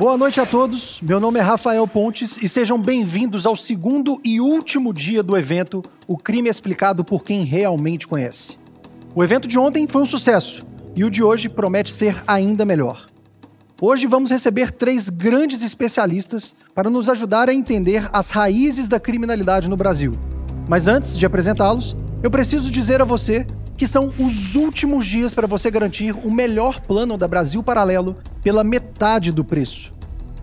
Boa noite a todos. Meu nome é Rafael Pontes e sejam bem-vindos ao segundo e último dia do evento O Crime Explicado por quem realmente conhece. O evento de ontem foi um sucesso e o de hoje promete ser ainda melhor. Hoje vamos receber três grandes especialistas para nos ajudar a entender as raízes da criminalidade no Brasil. Mas antes de apresentá-los, eu preciso dizer a você que são os últimos dias para você garantir o melhor plano da Brasil Paralelo pela metade do preço.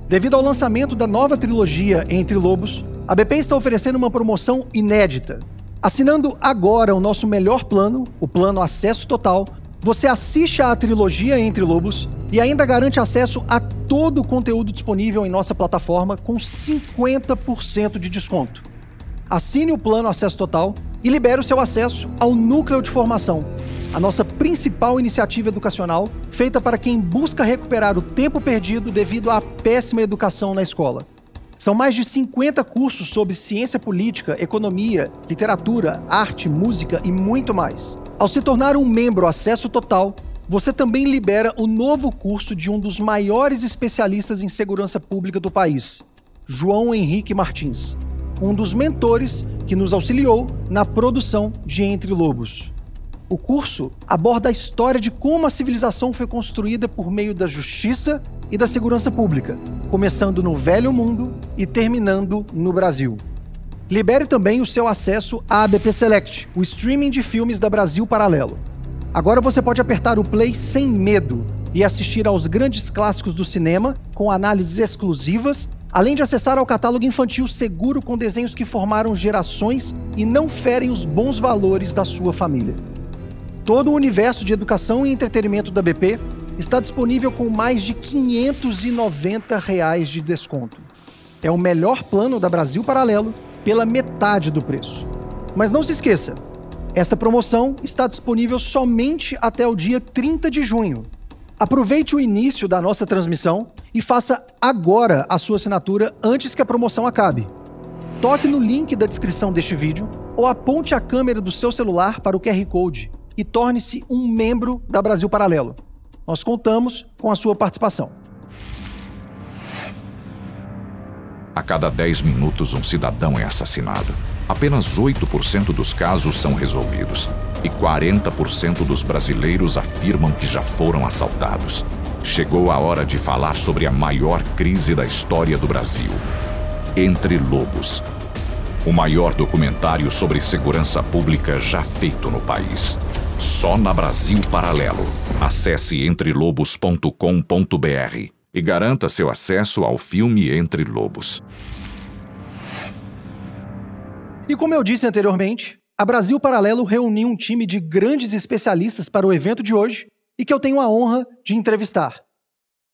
Devido ao lançamento da nova trilogia Entre Lobos, a BP está oferecendo uma promoção inédita. Assinando agora o nosso melhor plano, o plano Acesso Total, você assiste à trilogia Entre Lobos e ainda garante acesso a todo o conteúdo disponível em nossa plataforma com 50% de desconto. Assine o plano Acesso Total e libere o seu acesso ao Núcleo de Formação, a nossa principal iniciativa educacional feita para quem busca recuperar o tempo perdido devido à péssima educação na escola. São mais de 50 cursos sobre ciência política, economia, literatura, arte, música e muito mais. Ao se tornar um membro acesso total, você também libera o novo curso de um dos maiores especialistas em segurança pública do país, João Henrique Martins um dos mentores que nos auxiliou na produção de Entre Lobos. O curso aborda a história de como a civilização foi construída por meio da justiça e da segurança pública, começando no Velho Mundo e terminando no Brasil. Libere também o seu acesso à ABP Select, o streaming de filmes da Brasil Paralelo. Agora você pode apertar o play sem medo e assistir aos grandes clássicos do cinema com análises exclusivas além de acessar ao catálogo infantil seguro com desenhos que formaram gerações e não ferem os bons valores da sua família. Todo o universo de educação e entretenimento da BP está disponível com mais de 590 reais de desconto. É o melhor plano da Brasil Paralelo pela metade do preço. Mas não se esqueça, esta promoção está disponível somente até o dia 30 de junho, Aproveite o início da nossa transmissão e faça agora a sua assinatura antes que a promoção acabe. Toque no link da descrição deste vídeo ou aponte a câmera do seu celular para o QR Code e torne-se um membro da Brasil Paralelo. Nós contamos com a sua participação. A cada 10 minutos, um cidadão é assassinado. Apenas 8% dos casos são resolvidos e 40% dos brasileiros afirmam que já foram assaltados. Chegou a hora de falar sobre a maior crise da história do Brasil. Entre Lobos. O maior documentário sobre segurança pública já feito no país. Só na Brasil Paralelo. Acesse entrelobos.com.br e garanta seu acesso ao filme Entre Lobos. E como eu disse anteriormente, a Brasil Paralelo reuniu um time de grandes especialistas para o evento de hoje e que eu tenho a honra de entrevistar.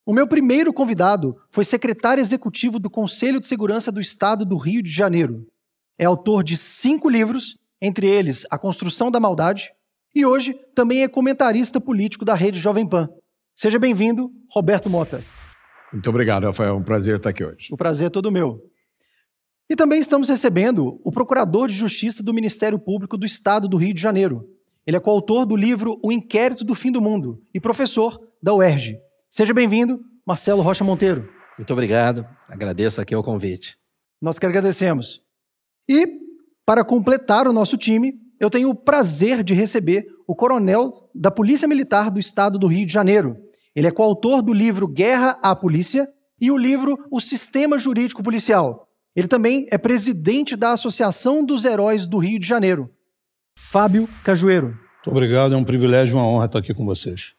O meu primeiro convidado foi secretário executivo do Conselho de Segurança do Estado do Rio de Janeiro. É autor de cinco livros, entre eles A Construção da Maldade, e hoje também é comentarista político da Rede Jovem Pan. Seja bem-vindo, Roberto Mota. Muito obrigado, Rafael. É um prazer estar aqui hoje. O prazer é todo meu. E também estamos recebendo o Procurador de Justiça do Ministério Público do Estado do Rio de Janeiro. Ele é coautor do livro O Inquérito do Fim do Mundo e professor da UERJ. Seja bem-vindo, Marcelo Rocha Monteiro. Muito obrigado, agradeço aqui o convite. Nós que agradecemos. E, para completar o nosso time, eu tenho o prazer de receber o coronel da Polícia Militar do Estado do Rio de Janeiro. Ele é coautor do livro Guerra à Polícia e o livro O Sistema Jurídico Policial, ele também é presidente da Associação dos Heróis do Rio de Janeiro. Fábio Cajueiro. Muito obrigado, é um privilégio e uma honra estar aqui com vocês.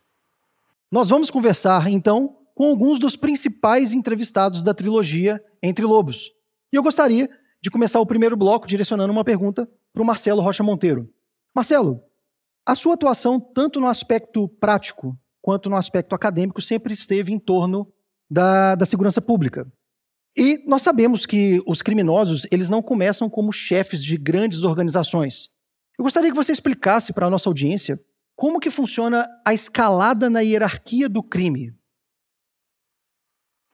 Nós vamos conversar, então, com alguns dos principais entrevistados da trilogia Entre Lobos. E eu gostaria de começar o primeiro bloco direcionando uma pergunta para o Marcelo Rocha Monteiro. Marcelo, a sua atuação, tanto no aspecto prático quanto no aspecto acadêmico, sempre esteve em torno da, da segurança pública. E nós sabemos que os criminosos, eles não começam como chefes de grandes organizações. Eu gostaria que você explicasse para a nossa audiência como que funciona a escalada na hierarquia do crime.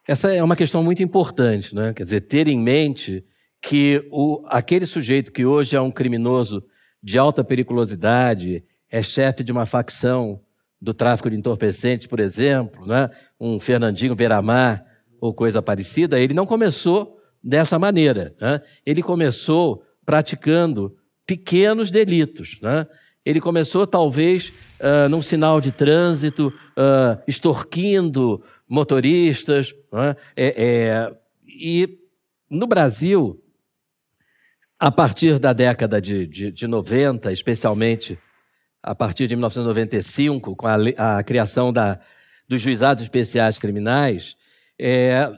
Essa é uma questão muito importante, né? Quer dizer, ter em mente que o, aquele sujeito que hoje é um criminoso de alta periculosidade, é chefe de uma facção do tráfico de entorpecentes, por exemplo, né? um Fernandinho Beiramar, ou coisa parecida, ele não começou dessa maneira. Né? Ele começou praticando pequenos delitos. Né? Ele começou, talvez, uh, num sinal de trânsito, uh, extorquindo motoristas. Né? É, é, e no Brasil, a partir da década de, de, de 90, especialmente a partir de 1995, com a, a criação da, dos juizados especiais criminais, é,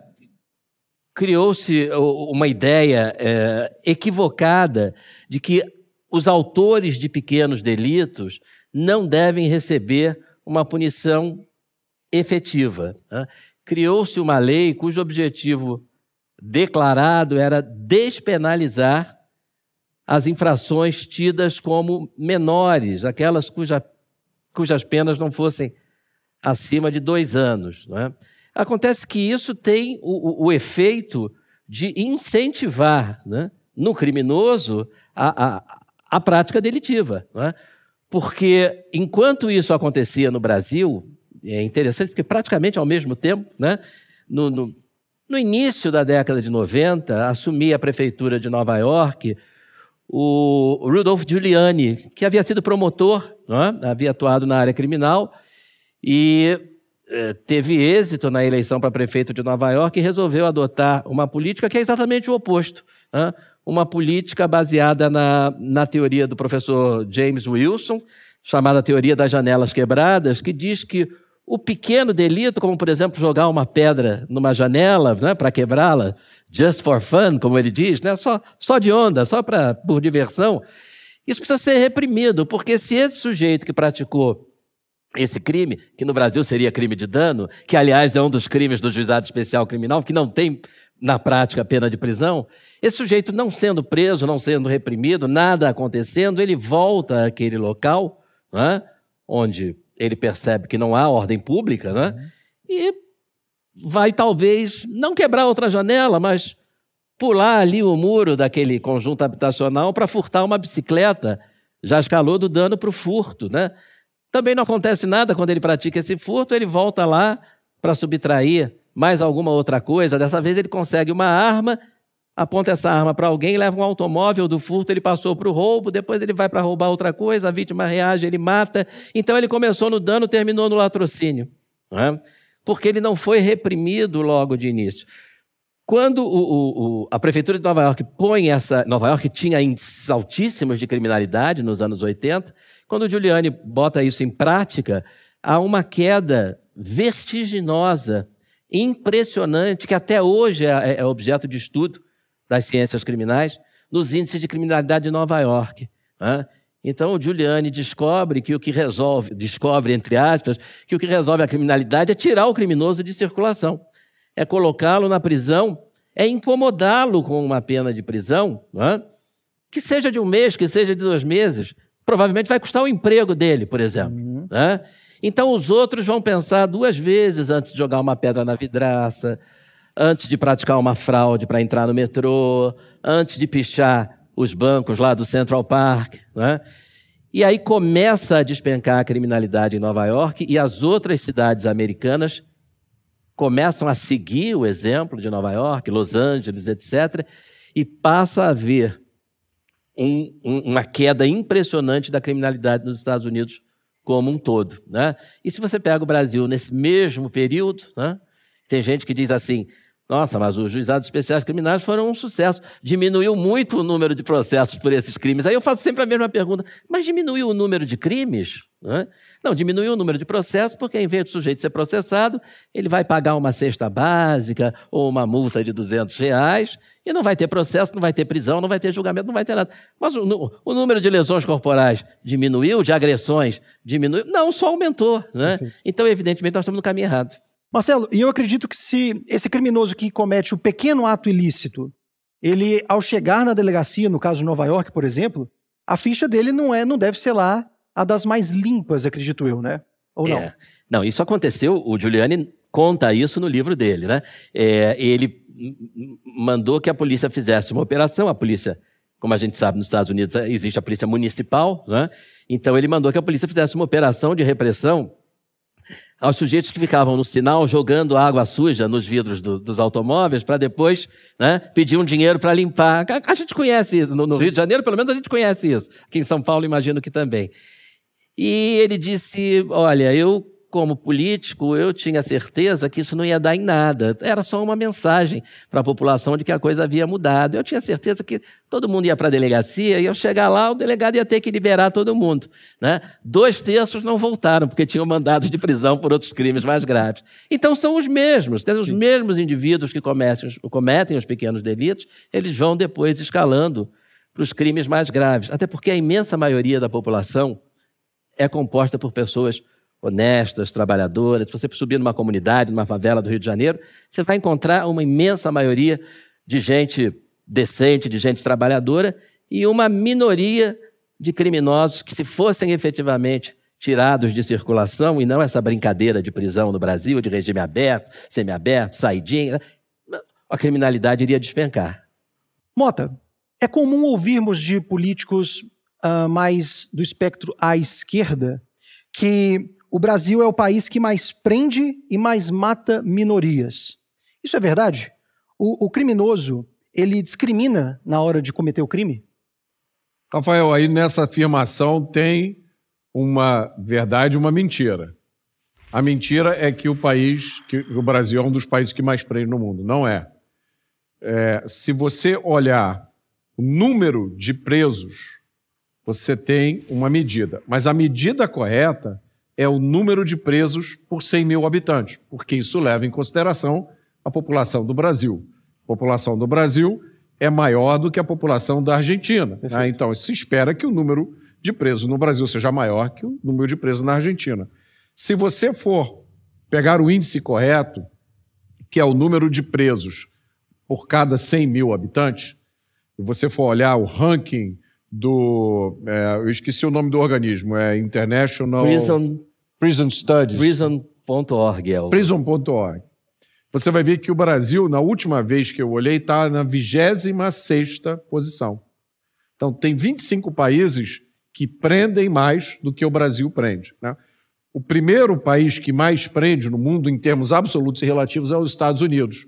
criou-se uma ideia é, equivocada de que os autores de pequenos delitos não devem receber uma punição efetiva. Né? Criou-se uma lei cujo objetivo declarado era despenalizar as infrações tidas como menores, aquelas cuja, cujas penas não fossem acima de dois anos. Não é? Acontece que isso tem o, o, o efeito de incentivar né, no criminoso a, a, a prática delitiva. É? Porque enquanto isso acontecia no Brasil, é interessante porque praticamente ao mesmo tempo, né, no, no, no início da década de 90, assumia a prefeitura de Nova York o Rudolph Giuliani, que havia sido promotor, é? havia atuado na área criminal e eh, teve êxito na eleição para prefeito de Nova York e resolveu adotar uma política que é exatamente o oposto. É? Uma política baseada na, na teoria do professor James Wilson, chamada teoria das janelas quebradas, que diz que o pequeno delito, como por exemplo jogar uma pedra numa janela né, para quebrá-la, just for fun, como ele diz, né, só, só de onda, só pra, por diversão, isso precisa ser reprimido, porque se esse sujeito que praticou esse crime, que no Brasil seria crime de dano, que aliás é um dos crimes do juizado especial criminal, que não tem na prática pena de prisão, esse sujeito não sendo preso, não sendo reprimido, nada acontecendo, ele volta àquele local, né, onde ele percebe que não há ordem pública, né? Uhum. E vai talvez não quebrar outra janela, mas pular ali o muro daquele conjunto habitacional para furtar uma bicicleta. Já escalou do dano para o furto, né? Também não acontece nada quando ele pratica esse furto, ele volta lá para subtrair mais alguma outra coisa. Dessa vez ele consegue uma arma aponta essa arma para alguém, leva um automóvel do furto, ele passou para o roubo, depois ele vai para roubar outra coisa, a vítima reage, ele mata. Então ele começou no dano, terminou no latrocínio. É? Porque ele não foi reprimido logo de início. Quando o, o, a prefeitura de Nova York põe essa. Nova York tinha índices altíssimos de criminalidade nos anos 80. Quando o Giuliani bota isso em prática, há uma queda vertiginosa, impressionante, que até hoje é, é objeto de estudo das ciências criminais nos índices de criminalidade de Nova York. Né? Então, o Giuliani descobre que o que resolve, descobre, entre aspas, que o que resolve a criminalidade é tirar o criminoso de circulação, é colocá-lo na prisão, é incomodá-lo com uma pena de prisão, né? que seja de um mês, que seja de dois meses, provavelmente vai custar o emprego dele, por exemplo. Uhum. Né? Então, os outros vão pensar duas vezes antes de jogar uma pedra na vidraça, antes de praticar uma fraude para entrar no metrô, antes de pichar os bancos lá do Central Park. Né? E aí começa a despencar a criminalidade em Nova York e as outras cidades americanas começam a seguir o exemplo de Nova York, Los Angeles, etc., e passa a haver um, um, uma queda impressionante da criminalidade nos Estados Unidos como um todo. Né? E se você pega o Brasil nesse mesmo período, né? tem gente que diz assim: nossa, mas os juizados especiais criminais foram um sucesso. Diminuiu muito o número de processos por esses crimes. Aí eu faço sempre a mesma pergunta: mas diminuiu o número de crimes? Não, diminuiu o número de processos, porque em vez do sujeito ser processado, ele vai pagar uma cesta básica ou uma multa de 200 reais e não vai ter processo, não vai ter prisão, não vai ter julgamento, não vai ter nada. Mas o, o número de lesões corporais diminuiu, de agressões diminuiu? Não, só aumentou. Né? Então, evidentemente, nós estamos no caminho errado. Marcelo, e eu acredito que se esse criminoso que comete o pequeno ato ilícito, ele, ao chegar na delegacia, no caso de Nova York, por exemplo, a ficha dele não é, não deve ser lá a das mais limpas, acredito eu, né? Ou não? É. Não, isso aconteceu, o Giuliani conta isso no livro dele, né? É, ele mandou que a polícia fizesse uma operação, a polícia, como a gente sabe, nos Estados Unidos existe a polícia municipal, né? Então ele mandou que a polícia fizesse uma operação de repressão aos sujeitos que ficavam no sinal jogando água suja nos vidros do, dos automóveis para depois né, pedir um dinheiro para limpar. A, a, gente conhece isso. No, no Rio de Janeiro, pelo menos, a gente conhece isso. Aqui em São Paulo, imagino que também. E ele disse: Olha, eu como político, eu tinha certeza que isso não ia dar em nada. Era só uma mensagem para a população de que a coisa havia mudado. Eu tinha certeza que todo mundo ia para a delegacia e eu chegar lá, o delegado ia ter que liberar todo mundo. Né? Dois terços não voltaram, porque tinham mandados de prisão por outros crimes mais graves. Então são os mesmos, os mesmos indivíduos que cometem, cometem os pequenos delitos, eles vão depois escalando para os crimes mais graves. Até porque a imensa maioria da população é composta por pessoas honestas, trabalhadoras. Se você subir numa comunidade, numa favela do Rio de Janeiro, você vai encontrar uma imensa maioria de gente decente, de gente trabalhadora e uma minoria de criminosos que, se fossem efetivamente tirados de circulação e não essa brincadeira de prisão no Brasil, de regime aberto, semiaberto, saidinha, a criminalidade iria despencar. Mota, é comum ouvirmos de políticos uh, mais do espectro à esquerda que o Brasil é o país que mais prende e mais mata minorias. Isso é verdade? O, o criminoso, ele discrimina na hora de cometer o crime? Rafael, aí nessa afirmação tem uma verdade e uma mentira. A mentira é que o país, que o Brasil é um dos países que mais prende no mundo. Não é. é se você olhar o número de presos, você tem uma medida. Mas a medida correta é o número de presos por 100 mil habitantes, porque isso leva em consideração a população do Brasil. A população do Brasil é maior do que a população da Argentina. Né? Então, se espera que o número de presos no Brasil seja maior que o número de presos na Argentina. Se você for pegar o índice correto, que é o número de presos por cada 100 mil habitantes, e você for olhar o ranking do. É, eu esqueci o nome do organismo, é International. Prison, Prison Studies. Prison.org. É o... Prison.org. Você vai ver que o Brasil, na última vez que eu olhei, está na 26 posição. Então, tem 25 países que prendem mais do que o Brasil prende. Né? O primeiro país que mais prende no mundo, em termos absolutos e relativos, é os Estados Unidos.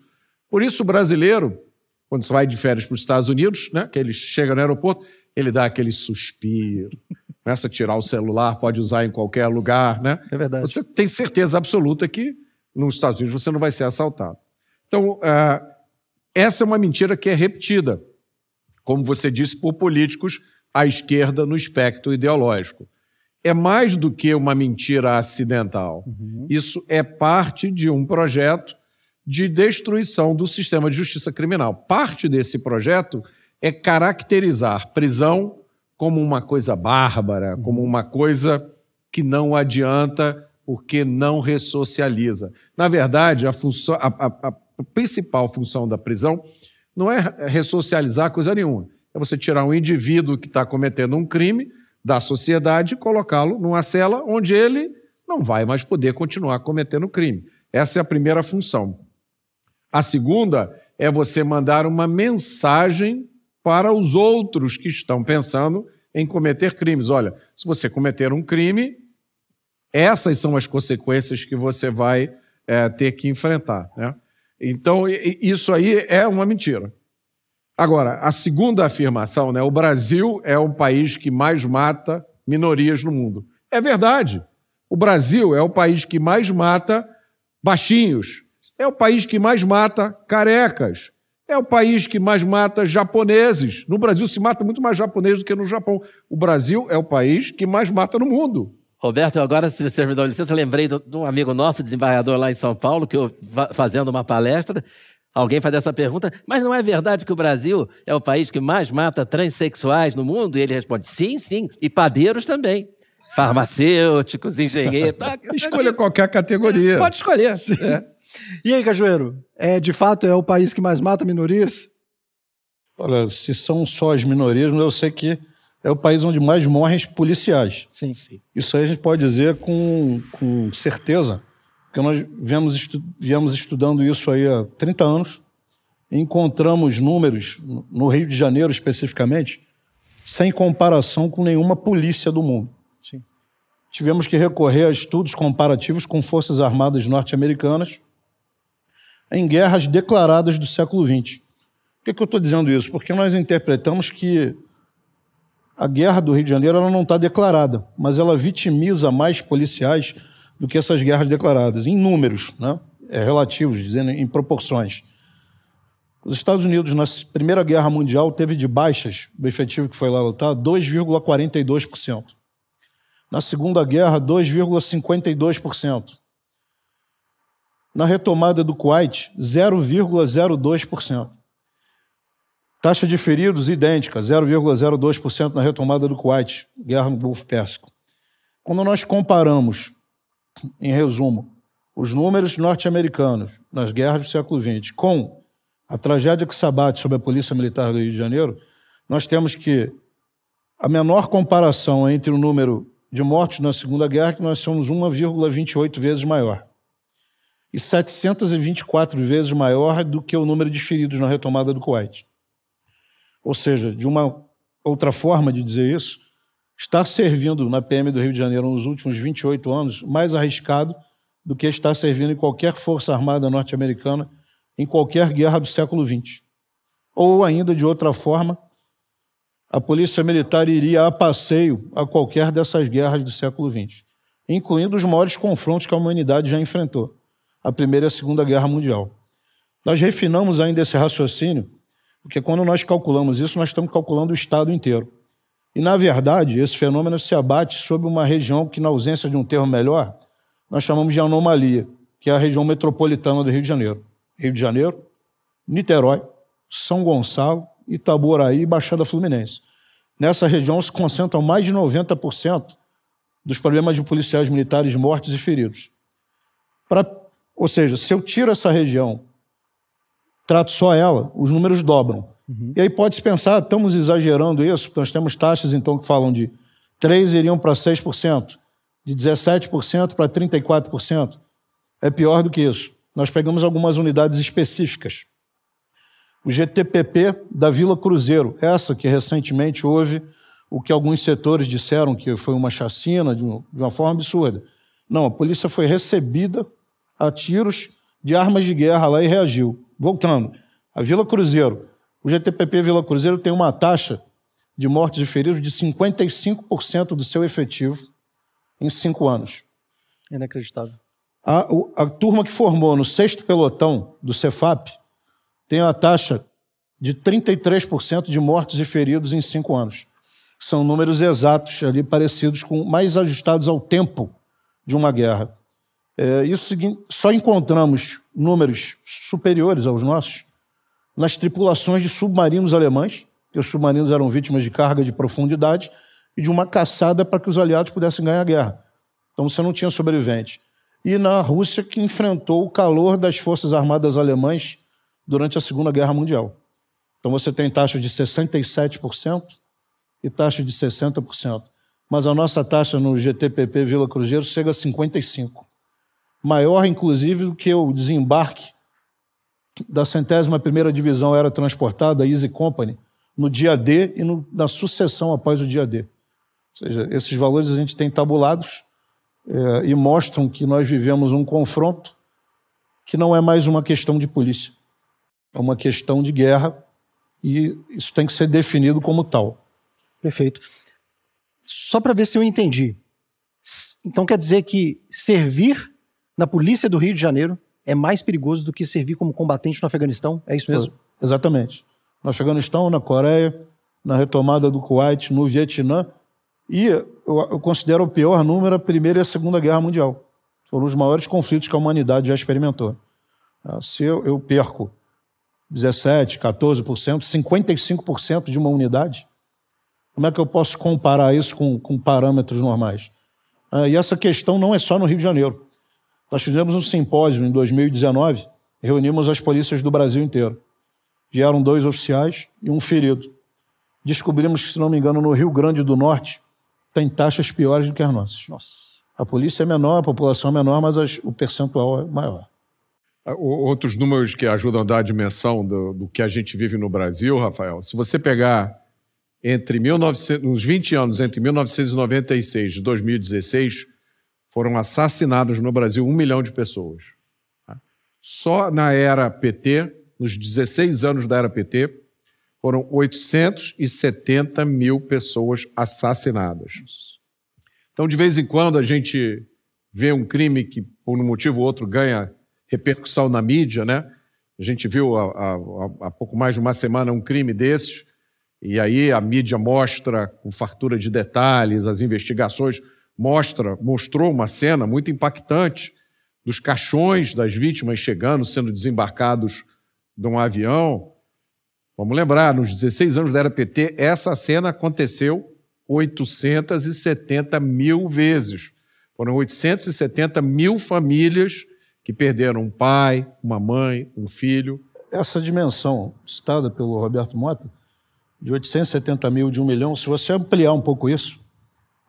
Por isso, o brasileiro, quando você vai de férias para os Estados Unidos, né, que ele chega no aeroporto, ele dá aquele suspiro, começa a tirar o celular, pode usar em qualquer lugar, né? É verdade. Você tem certeza absoluta que nos Estados Unidos você não vai ser assaltado. Então, uh, essa é uma mentira que é repetida, como você disse, por políticos à esquerda no espectro ideológico. É mais do que uma mentira acidental. Uhum. Isso é parte de um projeto de destruição do sistema de justiça criminal. Parte desse projeto é caracterizar prisão como uma coisa bárbara, como uma coisa que não adianta porque não ressocializa. Na verdade, a, função, a, a, a principal função da prisão não é ressocializar coisa nenhuma. É você tirar um indivíduo que está cometendo um crime da sociedade e colocá-lo numa cela onde ele não vai mais poder continuar cometendo crime. Essa é a primeira função. A segunda é você mandar uma mensagem para os outros que estão pensando em cometer crimes. Olha, se você cometer um crime, essas são as consequências que você vai é, ter que enfrentar. Né? Então, isso aí é uma mentira. Agora, a segunda afirmação, né? O Brasil é o país que mais mata minorias no mundo. É verdade. O Brasil é o país que mais mata baixinhos. É o país que mais mata carecas. É o país que mais mata japoneses. No Brasil se mata muito mais japonês do que no Japão. O Brasil é o país que mais mata no mundo. Roberto, agora, se você me dá licença, lembrei de um amigo nosso, desembargador lá em São Paulo, que eu, fazendo uma palestra, alguém faz essa pergunta, mas não é verdade que o Brasil é o país que mais mata transexuais no mundo? E ele responde, sim, sim, e padeiros também. Farmacêuticos, engenheiros. Escolha qualquer categoria. Pode escolher. É. E aí, Cajueiro? É, de fato, é o país que mais mata minorias? Olha, se são só as minorias, mas eu sei que é o país onde mais morrem policiais. Sim, sim. Isso aí a gente pode dizer com, com certeza, porque nós viemos, estu viemos estudando isso aí há 30 anos, encontramos números, no Rio de Janeiro especificamente, sem comparação com nenhuma polícia do mundo. Sim. tivemos que recorrer a estudos comparativos com forças armadas norte-americanas em guerras declaradas do século XX. Por que, que eu estou dizendo isso? Porque nós interpretamos que a guerra do Rio de Janeiro ela não está declarada, mas ela vitimiza mais policiais do que essas guerras declaradas, em números, né? é, relativos, dizendo em proporções. Os Estados Unidos, na Primeira Guerra Mundial, teve de baixas do efetivo que foi lá lutar 2,42%. Na Segunda Guerra, 2,52%. Na retomada do Kuwait, 0,02%. Taxa de feridos idêntica, 0,02% na retomada do Kuwait, guerra no Golfo Pérsico. Quando nós comparamos, em resumo, os números norte-americanos nas guerras do século XX com a tragédia que se abate sobre a Polícia Militar do Rio de Janeiro, nós temos que a menor comparação entre o número de mortos na Segunda Guerra, que nós somos 1,28 vezes maior. E 724 vezes maior do que o número de feridos na retomada do Kuwait. Ou seja, de uma outra forma de dizer isso, estar servindo na PM do Rio de Janeiro nos últimos 28 anos mais arriscado do que estar servindo em qualquer força armada norte-americana em qualquer guerra do século XX. Ou ainda de outra forma, a polícia militar iria a passeio a qualquer dessas guerras do século XX, incluindo os maiores confrontos que a humanidade já enfrentou, a Primeira e a Segunda Guerra Mundial. Nós refinamos ainda esse raciocínio, porque quando nós calculamos isso, nós estamos calculando o Estado inteiro. E, na verdade, esse fenômeno se abate sobre uma região que, na ausência de um termo melhor, nós chamamos de anomalia, que é a região metropolitana do Rio de Janeiro. Rio de Janeiro, Niterói, São Gonçalo, Itaboraí e Baixada Fluminense. Nessa região se concentram mais de 90% dos problemas de policiais militares mortos e feridos. Pra, ou seja, se eu tiro essa região, trato só ela, os números dobram. Uhum. E aí pode-se pensar, estamos exagerando isso, nós temos taxas então que falam de 3 iriam para 6%, de 17% para 34%. É pior do que isso nós pegamos algumas unidades específicas. O GTPP da Vila Cruzeiro, essa que recentemente houve o que alguns setores disseram que foi uma chacina de uma forma absurda. Não, a polícia foi recebida a tiros de armas de guerra lá e reagiu. Voltando, a Vila Cruzeiro, o GTPP Vila Cruzeiro tem uma taxa de mortes e feridos de 55% do seu efetivo em cinco anos. Inacreditável. A, a turma que formou no sexto pelotão do Cefap tem uma taxa de 33% de mortos e feridos em cinco anos. São números exatos ali, parecidos com, mais ajustados ao tempo de uma guerra. É, isso só encontramos números superiores aos nossos nas tripulações de submarinos alemães, que os submarinos eram vítimas de carga de profundidade e de uma caçada para que os aliados pudessem ganhar a guerra. Então você não tinha sobrevivente e na Rússia, que enfrentou o calor das forças armadas alemãs durante a Segunda Guerra Mundial. Então você tem taxa de 67% e taxa de 60%. Mas a nossa taxa no GTPP Vila Cruzeiro chega a 55%. Maior, inclusive, do que o desembarque da centésima primeira divisão era transportada, a Easy Company, no dia D e no, na sucessão após o dia D. Ou seja, esses valores a gente tem tabulados é, e mostram que nós vivemos um confronto que não é mais uma questão de polícia, é uma questão de guerra e isso tem que ser definido como tal. Perfeito. Só para ver se eu entendi. Então quer dizer que servir na polícia do Rio de Janeiro é mais perigoso do que servir como combatente no Afeganistão? É isso mesmo? Exatamente. No Afeganistão, na Coreia, na retomada do Kuwait, no Vietnã, e eu, eu considero o pior número a Primeira e a Segunda Guerra Mundial. Foram os maiores conflitos que a humanidade já experimentou. Ah, se eu, eu perco 17, 14%, 55% de uma unidade, como é que eu posso comparar isso com, com parâmetros normais? Ah, e essa questão não é só no Rio de Janeiro. Nós fizemos um simpósio em 2019, reunimos as polícias do Brasil inteiro. Vieram dois oficiais e um ferido. Descobrimos que, se não me engano, no Rio Grande do Norte, tem taxas piores do que as nossas. Nossa. A polícia é menor, a população é menor, mas as, o percentual é maior. Ah, outros números que ajudam a dar a dimensão do, do, que a gente vive no Brasil, Rafael, se você pegar entre 1900, nos 20 anos entre 1996 e 2016, foram assassinados no Brasil um milhão de pessoas. Só na era PT, nos 16 anos da era PT, foram 870 mil pessoas assassinadas. Então, de vez em quando, a gente vê um crime que, por um motivo ou outro, ganha repercussão na mídia, né? A gente viu há, há, há pouco mais de uma semana um crime desses, e aí a mídia mostra com fartura de detalhes, as investigações mostra, mostrou uma cena muito impactante dos caixões das vítimas chegando, sendo desembarcados de um avião. Vamos lembrar, nos 16 anos da era PT, essa cena aconteceu 870 mil vezes. Foram 870 mil famílias que perderam um pai, uma mãe, um filho. Essa dimensão citada pelo Roberto Mota, de 870 mil, de um milhão, se você ampliar um pouco isso,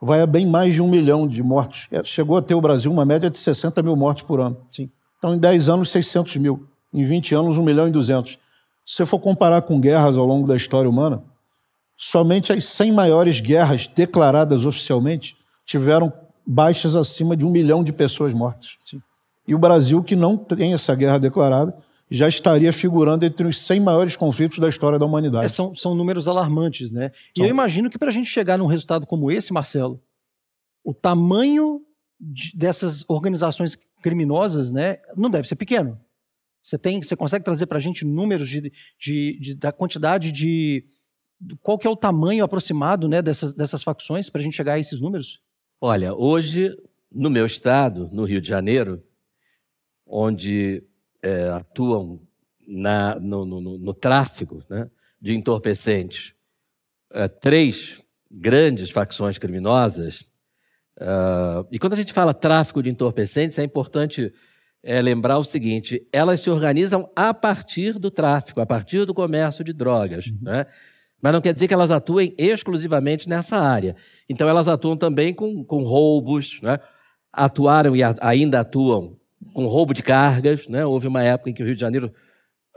vai a bem mais de um milhão de mortos. É, chegou a ter o Brasil uma média de 60 mil mortes por ano. Sim. Então, em 10 anos, 600 mil. Em 20 anos, 1 milhão e 200. Se você for comparar com guerras ao longo da história humana, somente as 100 maiores guerras declaradas oficialmente tiveram baixas acima de um milhão de pessoas mortas. Sim. E o Brasil, que não tem essa guerra declarada, já estaria figurando entre os 100 maiores conflitos da história da humanidade. É, são, são números alarmantes, né? E eu imagino que para a gente chegar num resultado como esse, Marcelo, o tamanho de, dessas organizações criminosas, né, não deve ser pequeno. Você tem, você consegue trazer para a gente números de, de, de, da quantidade de qual que é o tamanho aproximado, né, dessas, dessas facções para a gente chegar a esses números? Olha, hoje no meu estado, no Rio de Janeiro, onde é, atuam na, no, no, no, tráfico né, de entorpecentes é, três grandes facções criminosas. Uh, e quando a gente fala tráfico de entorpecentes, é importante é, lembrar o seguinte: elas se organizam a partir do tráfico, a partir do comércio de drogas. Uhum. Né? Mas não quer dizer que elas atuem exclusivamente nessa área. Então, elas atuam também com, com roubos, né? atuaram e a, ainda atuam com roubo de cargas. Né? Houve uma época em que o Rio de Janeiro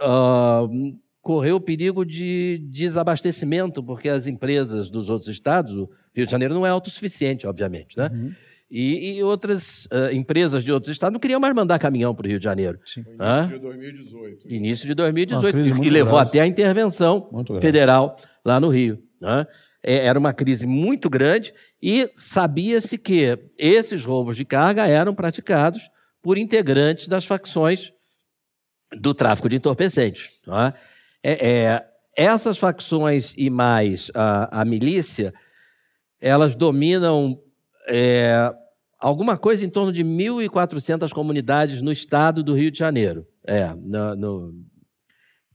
uh, correu o perigo de desabastecimento, porque as empresas dos outros estados, o Rio de Janeiro não é autossuficiente, obviamente, né? Uhum. E, e, outras uh, empresas de outros estados não queriam mais mandar caminhão para o Rio de Janeiro. Sim. Início de 2018. Início de 2018, e levou grave. até a intervenção federal lá no Rio. Né? É, era uma crise muito grande e sabia-se que esses roubos de carga eram praticados por integrantes das facções do tráfico de entorpecentes. É? É, é, essas facções e mais a, a milícia, elas dominam é, alguma coisa em torno de 1.400 comunidades no estado do Rio de Janeiro. É, no, no,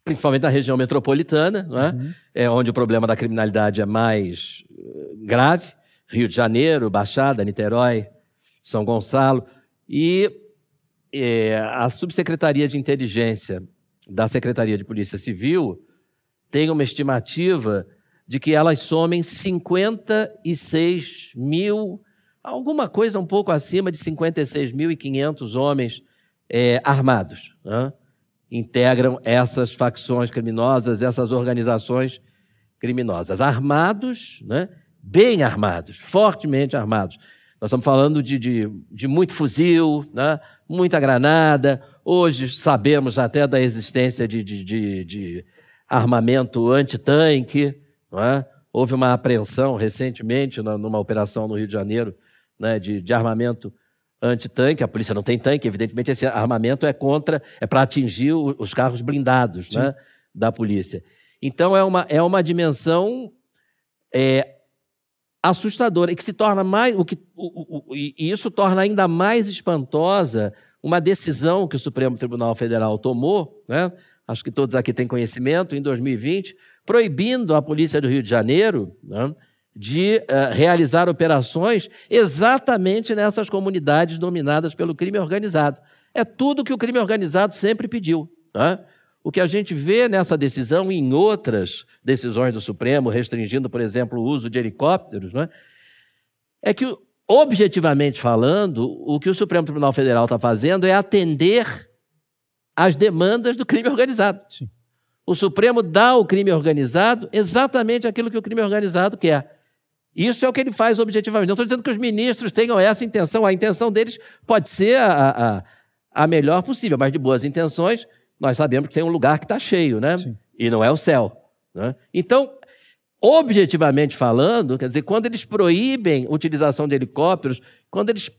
principalmente na região metropolitana, é? Uhum. é onde o problema da criminalidade é mais eh, grave. Rio de Janeiro, Baixada, Niterói, São Gonçalo. E é, a Subsecretaria de Inteligência da Secretaria de Polícia Civil tem uma estimativa de que elas somem 56 mil, alguma coisa um pouco acima de 56.500 homens é, armados. Né? Integram essas facções criminosas, essas organizações criminosas. Armados, né? bem armados, fortemente armados. Nós estamos falando de, de, de muito fuzil, né? Muita granada. Hoje sabemos até da existência de, de, de, de armamento antitanque. É? Houve uma apreensão recentemente numa operação no Rio de Janeiro né, de, de armamento antitanque. A polícia não tem tanque, evidentemente esse armamento é contra, é para atingir os carros blindados né, da polícia. Então é uma, é uma dimensão é, assustadora e que se torna mais o que o, o, e isso torna ainda mais espantosa uma decisão que o Supremo Tribunal Federal tomou, né? Acho que todos aqui têm conhecimento em 2020, proibindo a polícia do Rio de Janeiro né, de uh, realizar operações exatamente nessas comunidades dominadas pelo crime organizado. É tudo que o crime organizado sempre pediu. Né? O que a gente vê nessa decisão e em outras decisões do Supremo, restringindo, por exemplo, o uso de helicópteros, né, é que, objetivamente falando, o que o Supremo Tribunal Federal está fazendo é atender às demandas do crime organizado. Sim. O Supremo dá ao crime organizado exatamente aquilo que o crime organizado quer. Isso é o que ele faz objetivamente. Não estou dizendo que os ministros tenham essa intenção. A intenção deles pode ser a, a, a melhor possível, mas de boas intenções, nós sabemos que tem um lugar que está cheio, né? Sim. E não é o céu. Né? Então, objetivamente falando, quer dizer, quando eles proíbem a utilização de helicópteros, quando eles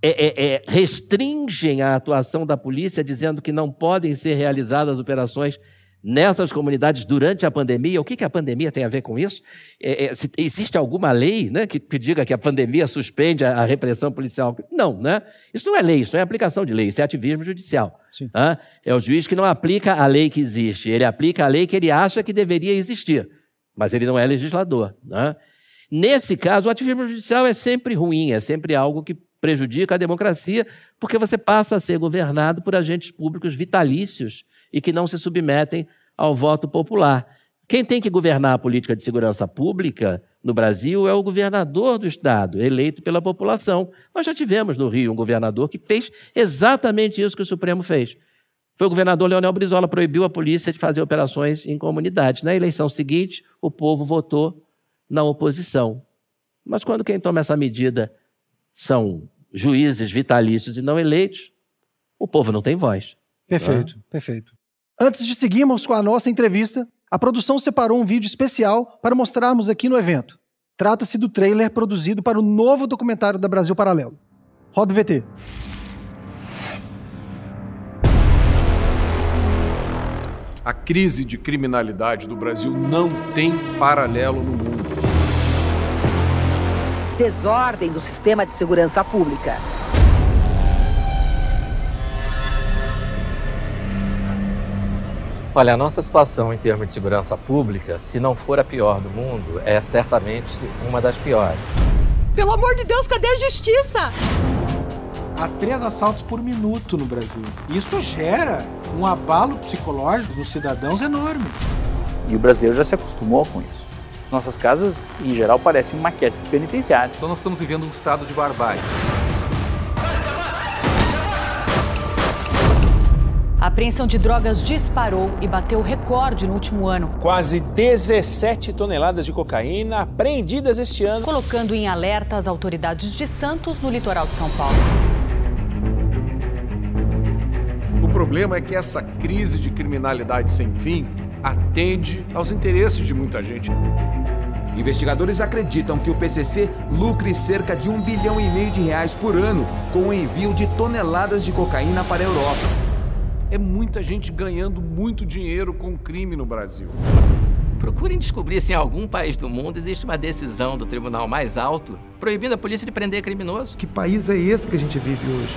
é, é, é, restringem a atuação da polícia, dizendo que não podem ser realizadas operações nessas comunidades durante a pandemia. O que, que a pandemia tem a ver com isso? É, é, se, existe alguma lei né, que, que, diga que a pandemia suspende a, a, repressão policial? Não, né? Isso não é lei, isso não é aplicação de lei, isso é ativismo judicial. Tá? É o juiz que não aplica a lei que existe, ele aplica a lei que ele acha que deveria existir, mas ele não é legislador. Né? Nesse caso, o ativismo judicial é sempre ruim, é sempre algo que prejudica a democracia, porque você passa a ser governado por agentes públicos vitalícios e que não se submetem ao voto popular. Quem tem que governar a política de segurança pública no Brasil é o governador do Estado, eleito pela população. Nós já tivemos no Rio um governador que fez exatamente isso que o Supremo fez. Foi o governador Leonel Brizola, proibiu a polícia de fazer operações em comunidades. Na eleição seguinte, o povo votou na oposição. Mas quando quem toma essa medida são juízes vitalícios e não eleitos, o povo não tem voz. Perfeito, tá? perfeito. Antes de seguirmos com a nossa entrevista, a produção separou um vídeo especial para mostrarmos aqui no evento. Trata-se do trailer produzido para o novo documentário da Brasil Paralelo. Roda o VT. A crise de criminalidade do Brasil não tem paralelo no mundo desordem do sistema de segurança pública. Olha, a nossa situação em termos de segurança pública, se não for a pior do mundo, é certamente uma das piores. Pelo amor de Deus, cadê a justiça? Há três assaltos por minuto no Brasil. Isso gera um abalo psicológico dos cidadãos enorme. E o brasileiro já se acostumou com isso. Nossas casas, em geral, parecem maquetes penitenciárias. Então nós estamos vivendo um estado de barbárie. A apreensão de drogas disparou e bateu recorde no último ano. Quase 17 toneladas de cocaína apreendidas este ano. Colocando em alerta as autoridades de Santos, no litoral de São Paulo. O problema é que essa crise de criminalidade sem fim atende aos interesses de muita gente. Investigadores acreditam que o PCC lucre cerca de um bilhão e meio de reais por ano com o envio de toneladas de cocaína para a Europa. É muita gente ganhando muito dinheiro com crime no Brasil. Procurem descobrir se em algum país do mundo existe uma decisão do tribunal mais alto proibindo a polícia de prender criminoso. Que país é esse que a gente vive hoje?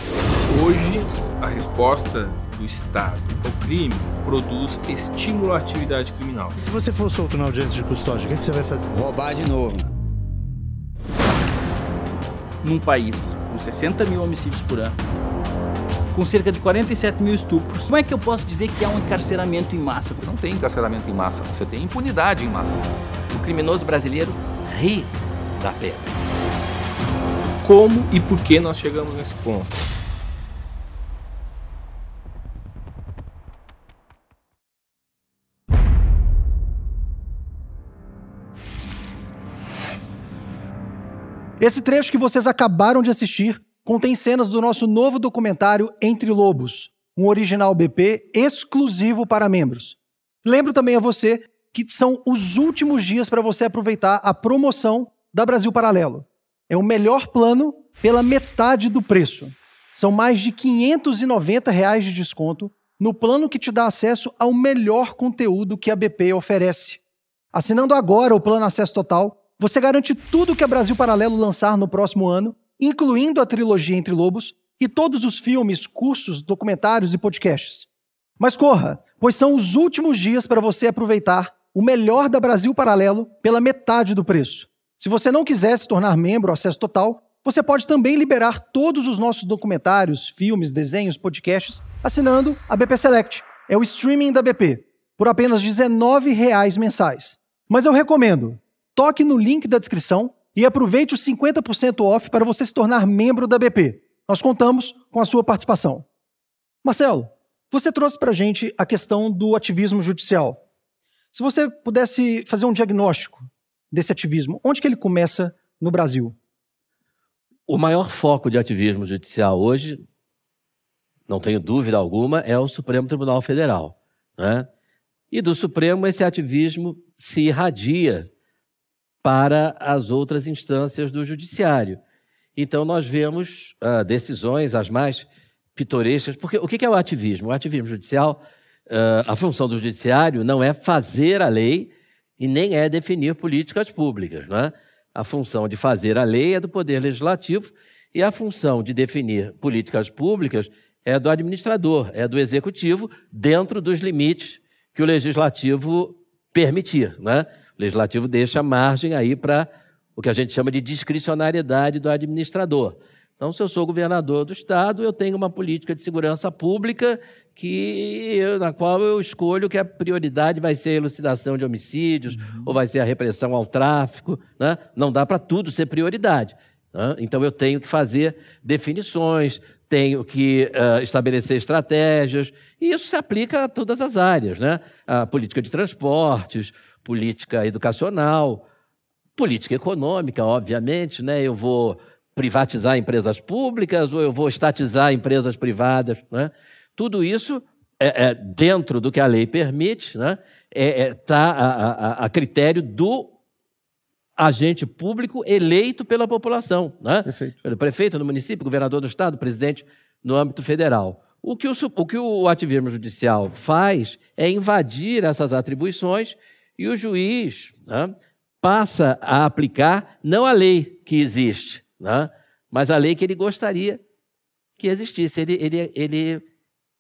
Hoje, a resposta do Estado ao crime produz estímulo à atividade criminal. E se você for solto na audiência de custódia, o que, você vai fazer? Roubar de novo. Num país com 60 mil homicídios por ano, com cerca de 47 mil estupros. Como é que eu posso dizer que há um encarceramento em massa? Não tem encarceramento em massa, você tem impunidade em massa. O criminoso brasileiro ri da pena. Como e por que nós chegamos nesse ponto? Esse trecho que vocês acabaram de assistir contém cenas do nosso novo documentário Entre Lobos, um original BP exclusivo para membros. Lembro também a você que são os últimos dias para você aproveitar a promoção da Brasil Paralelo. É o melhor plano pela metade do preço. São mais de 590 reais de desconto no plano que te dá acesso ao melhor conteúdo que a BP oferece. Assinando agora o plano Acesso Total, você garante tudo que a Brasil Paralelo lançar no próximo ano incluindo a trilogia Entre Lobos e todos os filmes, cursos, documentários e podcasts. Mas corra, pois são os últimos dias para você aproveitar o melhor da Brasil Paralelo pela metade do preço. Se você não quiser se tornar membro acesso total, você pode também liberar todos os nossos documentários, filmes, desenhos, podcasts assinando a BP Select. É o streaming da BP, por apenas R$19 mensais. Mas eu recomendo, toque no link da descrição e aproveite os 50% off para você se tornar membro da BP. Nós contamos com a sua participação. Marcelo, você trouxe para a gente a questão do ativismo judicial. Se você pudesse fazer um diagnóstico desse ativismo, onde que ele começa no Brasil? O maior foco de ativismo judicial hoje, não tenho dúvida alguma, é o Supremo Tribunal Federal. Né? E do Supremo, esse ativismo se irradia para as outras instâncias do Judiciário. Então, nós vemos uh, decisões, as mais pitorescas, porque o que é o ativismo? O ativismo judicial, uh, a função do Judiciário não é fazer a lei e nem é definir políticas públicas. Né? A função de fazer a lei é do Poder Legislativo e a função de definir políticas públicas é do administrador, é do Executivo, dentro dos limites que o Legislativo permitir. Né? O legislativo deixa margem aí para o que a gente chama de discricionariedade do administrador. Então, se eu sou governador do estado, eu tenho uma política de segurança pública que na qual eu escolho que a prioridade vai ser a elucidação de homicídios uhum. ou vai ser a repressão ao tráfico. Né? Não dá para tudo ser prioridade. Né? Então, eu tenho que fazer definições, tenho que uh, estabelecer estratégias, e isso se aplica a todas as áreas, né? A política de transportes, política educacional, política econômica, obviamente, né? Eu vou privatizar empresas públicas ou eu vou estatizar empresas privadas, né? Tudo isso é, é dentro do que a lei permite, né? Está é, é, tá a, a, a, critério do agente público eleito pela população, né? Perfeito. Pelo prefeito no município, governador do estado, presidente no âmbito federal. O que o, o que o ativismo judicial faz é invadir essas atribuições e o juiz né, passa a aplicar não a lei que existe, né, mas a lei que ele gostaria que existisse. Ele, ele, ele,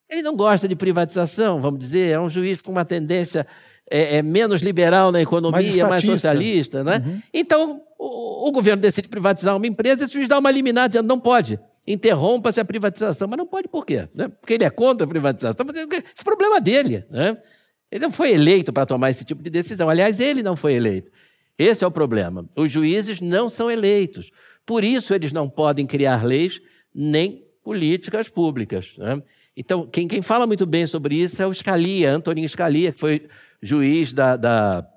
ele não gosta de privatização, vamos dizer, é um juiz com uma tendência é, é menos liberal na economia, mais, mais socialista. Né? Uhum. Então, o, o, governo decide privatizar uma empresa e o juiz dá uma liminar dizendo não pode. Interrompa-se a privatização. Mas não pode por quê? Né? Porque ele é contra a privatização. Esse é problema dele. Né? Ele não foi eleito para tomar esse tipo de decisão. Aliás, ele não foi eleito. Esse é o problema. Os juízes não são eleitos. Por isso, eles não podem criar leis nem políticas públicas. Né? Então, quem, quem, fala muito bem sobre isso é o Scalia, Antonin Scalia, que foi juiz da, da,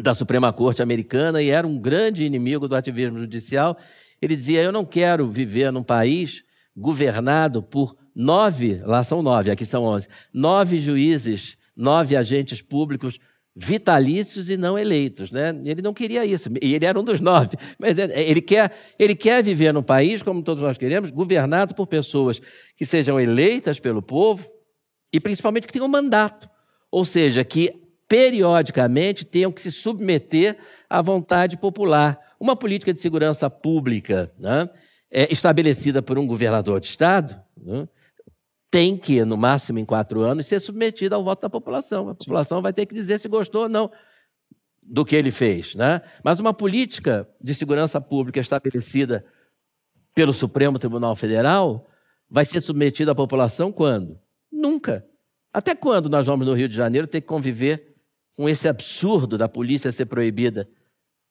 da Suprema Corte americana e era um grande inimigo do ativismo judicial. Ele dizia: Eu não quero viver num país governado por nove, lá são nove, aqui são onze, nove juízes nove agentes públicos vitalícios e não eleitos, né? Ele não queria isso, e ele era um dos nove. Mas é, ele quer, ele quer viver num país, como todos nós queremos, governado por pessoas que sejam eleitas pelo povo e principalmente que tenham mandato, ou seja, que periodicamente tenham que se submeter à vontade popular. Uma política de segurança pública né, é estabelecida por um governador de estado. Né, tem que, no máximo em quatro anos, ser submetida ao voto da população. A população Sim. vai ter que dizer se gostou ou não do que ele fez. Né? Mas uma política de segurança pública estabelecida pelo Supremo Tribunal Federal vai ser submetida à população quando? Nunca. Até quando nós vamos no Rio de Janeiro ter que conviver com esse absurdo da polícia ser proibida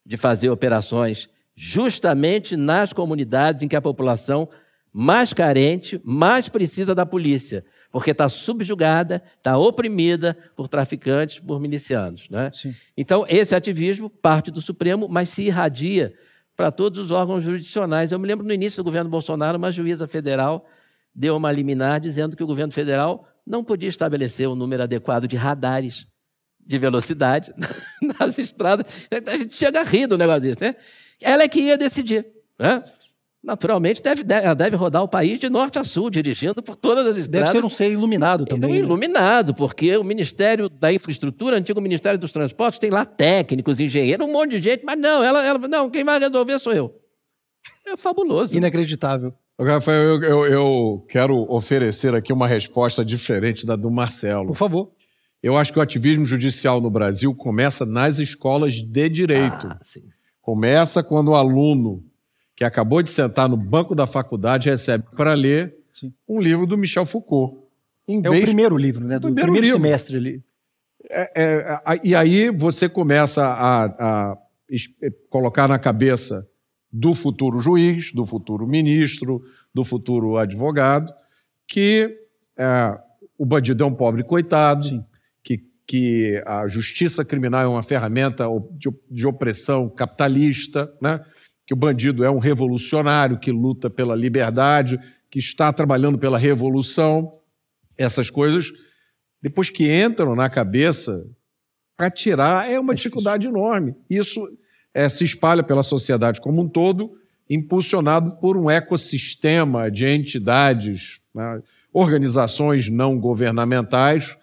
de fazer operações justamente nas comunidades em que a população mais carente, mais precisa da polícia, porque está subjugada, está oprimida por traficantes, por milicianos. Né? Então, esse ativismo parte do Supremo, mas se irradia para todos os órgãos jurisdicionais. Eu me lembro no início do governo Bolsonaro, uma juíza federal deu uma liminar dizendo que o governo federal não podia estabelecer o um número adequado de radares de velocidade nas estradas. A gente chega a rir do negócio desse, né? Ela é que ia decidir. Né? Naturalmente deve, deve, deve rodar o país de norte a sul, dirigindo por todas as estradas. Deve ser um ser iluminado também. Né? Iluminado, porque o Ministério da Infraestrutura, antigo Ministério dos Transportes, tem lá técnicos, engenheiros, um monte de gente, mas não, ela, ela não, quem vai resolver sou eu. É fabuloso. Inacreditável. Rafael, eu, eu, eu quero oferecer aqui uma resposta diferente da do Marcelo. Por favor. Eu acho que o ativismo judicial no Brasil começa nas escolas de direito. Ah, começa quando o aluno que acabou de sentar no banco da faculdade recebe para ler Sim. um livro do Michel Foucault. Em é vez... o primeiro livro, né? Do primeiro, primeiro semestre ali. É, é, e aí você começa a, a, é, colocar na cabeça do futuro juiz, do futuro ministro, do futuro advogado, que é, o bandido é um pobre coitado, Sim. que que a justiça criminal é uma ferramenta de, de opressão capitalista, né? Que o bandido é um revolucionário que luta pela liberdade, que está trabalhando pela revolução. Essas coisas, depois que entram na cabeça, para tirar é uma dificuldade enorme. Isso é, se espalha pela sociedade como um todo, impulsionado por um ecossistema de entidades, né? organizações não governamentais,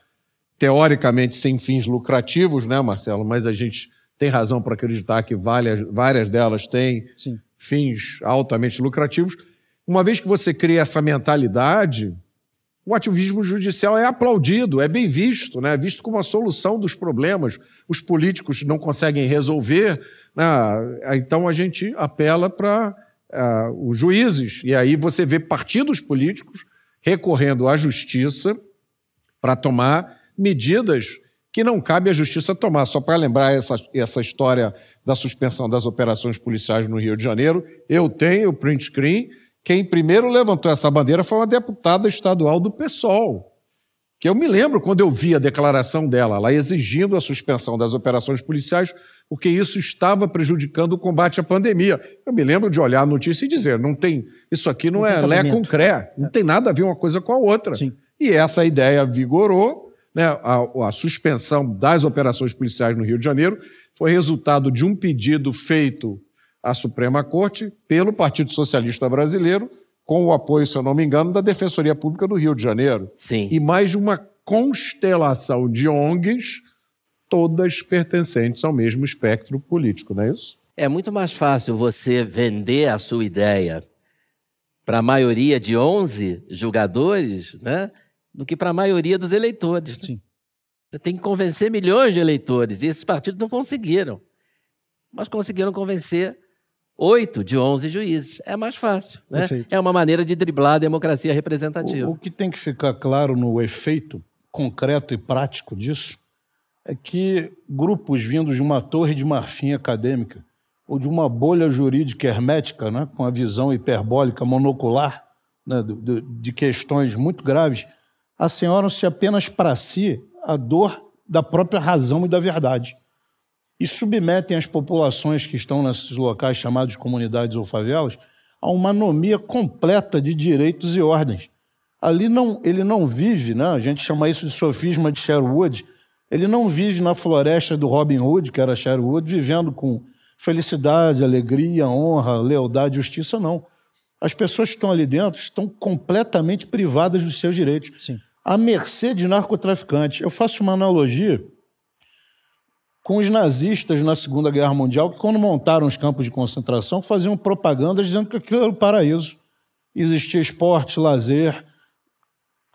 teoricamente sem fins lucrativos, né, Marcelo? Mas a gente tem razão para acreditar que várias, várias delas têm Sim. fins altamente lucrativos. Uma vez que você cria essa mentalidade, o ativismo judicial é aplaudido, é bem visto, né? é visto como a solução dos problemas. Os políticos não conseguem resolver, né? então a gente apela para uh, os juízes. E aí você vê partidos políticos recorrendo à justiça para tomar medidas que não cabe à justiça tomar. Só para lembrar essa, essa história da suspensão das operações policiais no Rio de Janeiro, eu tenho o print screen. Quem primeiro levantou essa bandeira foi uma deputada estadual do PSOL. Que eu me lembro quando eu vi a declaração dela lá exigindo a suspensão das operações policiais, porque isso estava prejudicando o combate à pandemia. Eu me lembro de olhar a notícia e dizer: não tem, isso aqui não, não é lé com cré, não tem nada a ver uma coisa com a outra. Sim. E essa ideia vigorou, né, a, a suspensão das operações policiais no Rio de Janeiro foi resultado de um pedido feito à Suprema Corte pelo Partido Socialista Brasileiro, com o apoio, se eu não me engano, da Defensoria Pública do Rio de Janeiro. Sim. E mais de uma constelação de ONGs, todas pertencentes ao mesmo espectro político, não é isso? É muito mais fácil você vender a sua ideia para a maioria de 11 julgadores, né? Do que para a maioria dos eleitores. Sim. Você tem que convencer milhões de eleitores, e esses partidos não conseguiram. Mas conseguiram convencer oito de onze juízes. É mais fácil. Né? É uma maneira de driblar a democracia representativa. O, o que tem que ficar claro no efeito concreto e prático disso é que grupos vindos de uma torre de marfim acadêmica ou de uma bolha jurídica hermética, né, com a visão hiperbólica monocular né, de, de questões muito graves, assenhoram-se apenas para si a dor da própria razão e da verdade. E submetem as populações que estão nesses locais chamados comunidades ou favelas a uma anomia completa de direitos e ordens. Ali não, ele não vive, né? a gente chama isso de sofisma de Sherwood, ele não vive na floresta do Robin Hood, que era Sherwood, vivendo com felicidade, alegria, honra, lealdade, justiça, não. As pessoas que estão ali dentro estão completamente privadas dos seus direitos. Sim à mercê de narcotraficantes. Eu faço uma analogia com os nazistas na Segunda Guerra Mundial, que quando montaram os campos de concentração, faziam propaganda dizendo que aquilo era o paraíso. Existia esporte, lazer,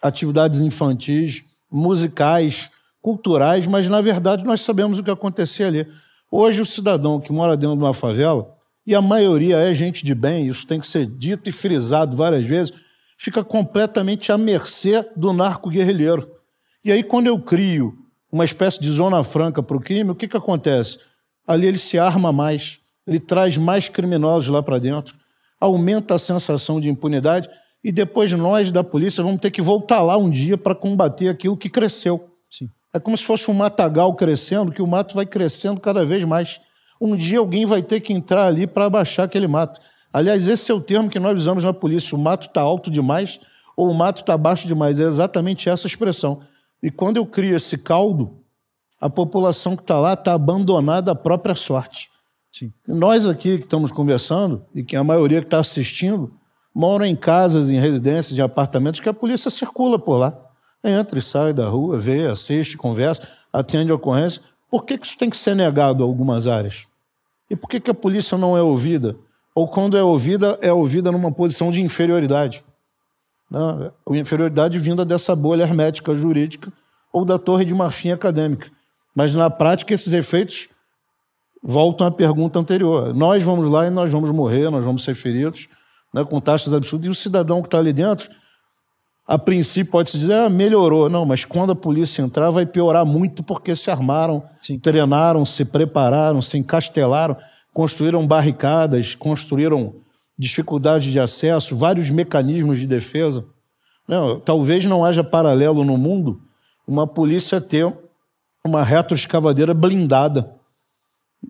atividades infantis, musicais, culturais, mas na verdade nós sabemos o que acontecia ali. Hoje o cidadão que mora dentro de uma favela, e a maioria é gente de bem, isso tem que ser dito e frisado várias vezes, fica completamente à mercê do narco-guerrilheiro. E aí, quando eu crio uma espécie de zona franca para o crime, o que, que acontece? Ali ele se arma mais, ele traz mais criminosos lá para dentro, aumenta a sensação de impunidade e depois nós da polícia vamos ter que voltar lá um dia para combater aquilo que cresceu. Sim. É como se fosse um matagal crescendo, que o mato vai crescendo cada vez mais. Um dia alguém vai ter que entrar ali para abaixar aquele mato. Aliás, esse é o termo que nós usamos na polícia: o mato está alto demais ou o mato está baixo demais. É exatamente essa expressão. E quando eu crio esse caldo, a população que está lá está abandonada à própria sorte. Sim. Nós aqui que estamos conversando, e que a maioria que está assistindo, moram em casas, em residências, em apartamentos que a polícia circula por lá. Entra e sai da rua, vê, assiste, conversa, atende a ocorrência. Por que, que isso tem que ser negado a algumas áreas? E por que, que a polícia não é ouvida? Ou quando é ouvida, é ouvida numa posição de inferioridade. Né? Inferioridade vinda dessa bolha hermética jurídica ou da torre de marfim acadêmica. Mas na prática, esses efeitos voltam à pergunta anterior. Nós vamos lá e nós vamos morrer, nós vamos ser feridos, né, com taxas absurdas, e o cidadão que está ali dentro, a princípio pode-se dizer, ah, melhorou. Não, mas quando a polícia entrar, vai piorar muito porque se armaram, Sim. treinaram, se prepararam, se encastelaram construíram barricadas, construíram dificuldades de acesso, vários mecanismos de defesa. Não, talvez não haja paralelo no mundo uma polícia ter uma retroescavadeira blindada.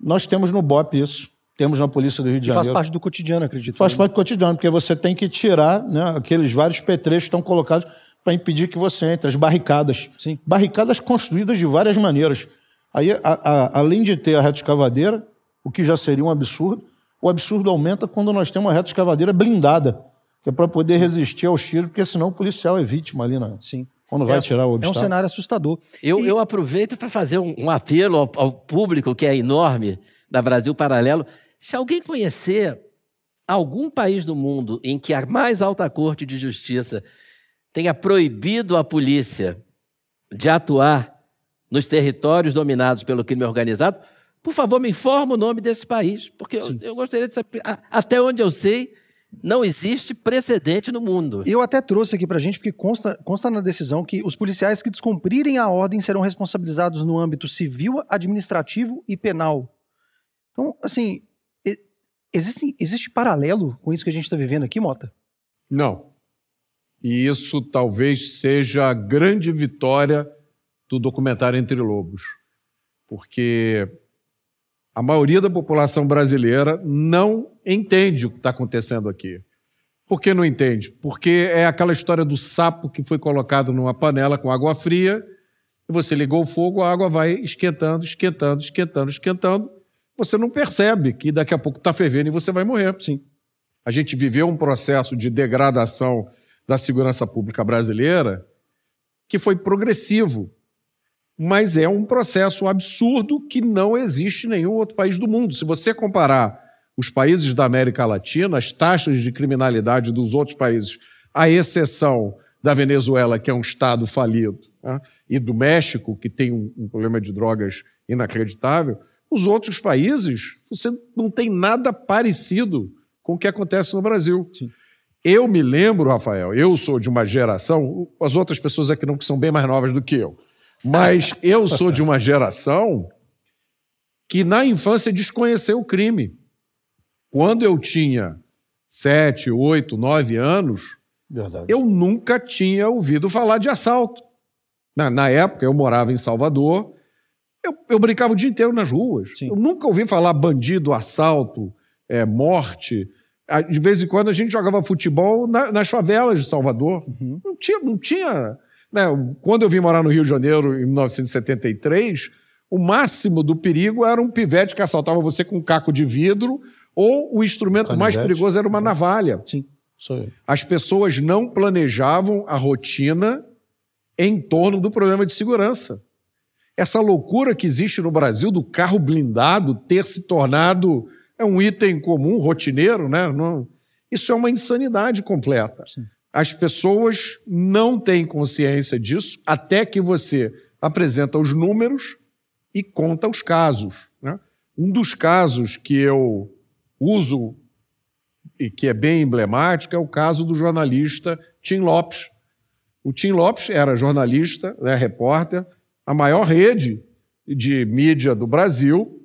Nós temos no BOP isso. Temos na Polícia do Rio de E faz Janeiro. parte do cotidiano, acredito. Faz né? parte do cotidiano, porque você tem que tirar né, aqueles vários petrechos que estão colocados para impedir que você entre, as barricadas. Sim. Barricadas construídas de várias maneiras. Aí, a- a- além de ter a reta escavadeira, o que já seria um absurdo, o absurdo aumenta quando nós temos uma reta escavadeira blindada, que é para poder resistir aos tiros, porque senão o policial é vítima ali, né? Sim. Quando vai É- tirar o É um obstáculo. cenário assustador. Eu, eu aproveito para fazer um, um apelo ao, ao público que é enorme da Brasil Paralelo. Se alguém conhecer algum país do mundo em que a mais alta corte de justiça tenha proibido a polícia de atuar nos territórios dominados pelo crime organizado, por favor, me informe o nome desse país, porque eu, eu gostaria de saber. a- Até onde eu sei, não existe precedente no mundo. Eu até trouxe aqui pra gente, porque consta, consta na decisão que os policiais que descumprirem a ordem serão responsabilizados no âmbito civil, administrativo e penal. Então, assim, existe, existe paralelo com isso que a gente está vivendo aqui, Mota? Não. E isso talvez seja a grande vitória do documentário Entre Lobos. Porque a maioria da população brasileira não entende o que está acontecendo aqui. Por que não entende? Porque é aquela história do sapo que foi colocado numa panela com água fria, e você ligou o fogo, a água vai esquentando, esquentando, esquentando, esquentando. Você não percebe que daqui a pouco está fervendo e você vai morrer. Sim. A gente viveu um processo de degradação da segurança pública brasileira que foi progressivo, mas é um processo absurdo que não existe em nenhum outro país do mundo. Se você comparar os países da América Latina, as taxas de criminalidade dos outros países, à exceção da Venezuela, que é um Estado falido, né, e do México, que tem um, um problema de drogas inacreditável, os outros países, você não tem nada parecido com o que acontece no Brasil. Eu me lembro, Rafael, eu sou de uma geração, as outras pessoas aqui não que são bem mais novas do que eu, mas eu sou de uma geração que na infância desconheceu o crime. Quando eu tinha sete, oito, nove anos, Verdade. eu nunca tinha ouvido falar de assalto. Na, na época, eu morava em Salvador, eu, eu brincava o dia inteiro nas ruas. Eu nunca ouvi falar bandido, assalto, é, morte. De vez em quando a gente jogava futebol na- nas favelas de Salvador. Não tinha. Não tinha né? Quando eu vim morar no Rio de Janeiro em 1973, o máximo do perigo era um pivete que assaltava você com um caco de vidro, ou o instrumento mais Canivete. perigoso era uma navalha. Sim. Isso aí. As pessoas não planejavam a rotina em torno do problema de segurança. Essa loucura que existe no Brasil do carro blindado ter se tornado é um item comum, rotineiro, né? Não- isso é uma insanidade completa. As pessoas não têm consciência disso até que você apresenta os números e conta os casos. né? Um dos casos que eu uso e que é bem emblemático é o caso do jornalista Tim Lopes. O Tim Lopes era jornalista, né, repórter, a maior rede de mídia do Brasil.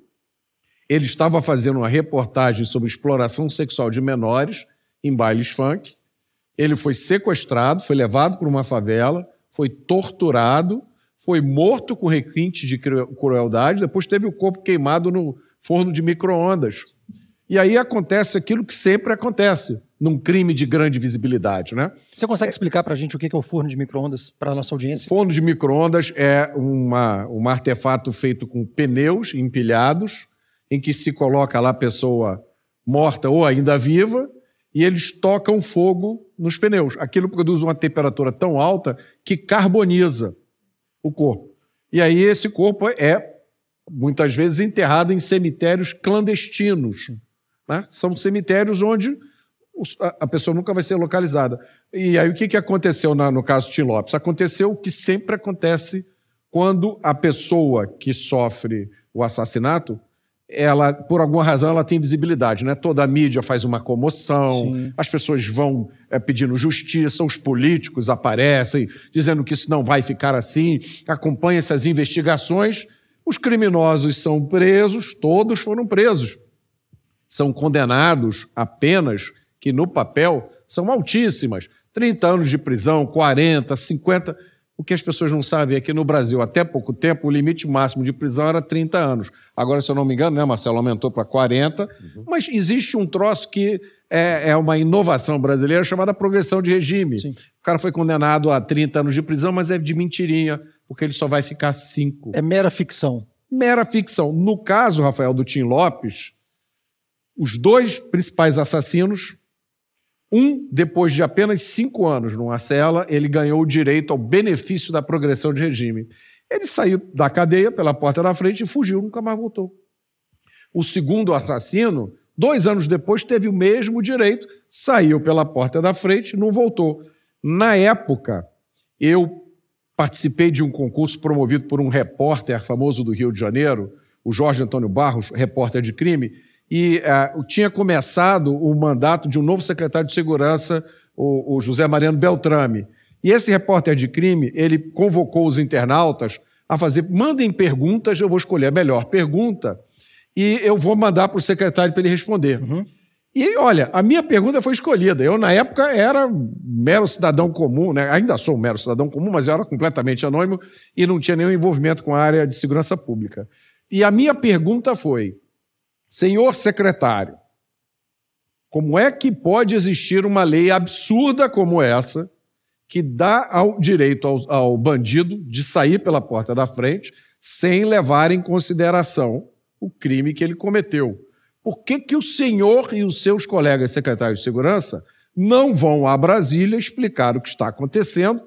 Ele estava fazendo uma reportagem sobre exploração sexual de menores em bailes funk. Ele foi sequestrado, foi levado para uma favela, foi torturado, foi morto com requinte de cru- crueldade, depois teve o corpo queimado no forno de micro-ondas. E aí acontece aquilo que sempre acontece num crime de grande visibilidade, né? Você consegue explicar pra gente o que que é o forno de micro-ondas para nossa audiência? Forno de micro-ondas é uma, um artefato feito com pneus empilhados, em que se coloca lá a pessoa morta ou ainda viva, e eles tocam fogo nos pneus. Aquilo produz uma temperatura tão alta que carboniza o corpo. E aí esse corpo é, muitas vezes, enterrado em cemitérios clandestinos. né? São cemitérios onde a pessoa nunca vai ser localizada. E aí o que, que aconteceu na- no caso de Tim Lopes? Aconteceu o que sempre acontece quando a pessoa que sofre o assassinato, ela, por alguma razão, ela tem visibilidade, né? Toda a mídia faz uma comoção, Sim. as pessoas vão é, pedindo justiça, os políticos aparecem dizendo que isso não vai ficar assim, acompanha-se as investigações, os criminosos são presos, todos foram presos são condenados a penas que, no papel, são altíssimas. 30 anos de prisão, 40, 50. O que as pessoas não sabem é que no Brasil, até pouco tempo, o limite máximo de prisão era 30 anos. Agora, se eu não me engano, né, Marcelo, aumentou para 40. Uhum. Mas existe um troço que é, é, uma inovação brasileira chamada progressão de regime. Sim. O cara foi condenado a 30 anos de prisão, mas é de mentirinha, porque ele só vai ficar 5. É mera ficção. Mera ficção. No caso, Rafael, do Tim Lopes, os dois principais assassinos um, depois de apenas cinco anos numa cela, ele ganhou o direito ao benefício da progressão de regime. Ele saiu da cadeia pela porta da frente e fugiu, nunca mais voltou. O segundo assassino, dois anos depois, teve o mesmo direito, saiu pela porta da frente, não voltou. Na época, eu participei de um concurso promovido por um repórter famoso do Rio de Janeiro, o Jorge Antônio Barros, repórter de crime, e uh, tinha começado o mandato de um novo secretário de segurança, o, o, José Mariano Beltrame. E esse repórter de crime, ele convocou os internautas a fazer, mandem perguntas, eu vou escolher a melhor pergunta e eu vou mandar para o secretário para ele responder. Uhum. E olha, a minha pergunta foi escolhida. Eu, na época, era mero cidadão comum, né? ainda sou um mero cidadão comum, mas eu era completamente anônimo e não tinha nenhum envolvimento com a área de segurança pública. E a minha pergunta foi: Senhor secretário, como é que pode existir uma lei absurda como essa, que dá ao direito ao, ao bandido de sair pela porta da frente sem levar em consideração o crime que ele cometeu? Por que, que o senhor e os seus colegas secretários de segurança não vão a Brasília explicar o que está acontecendo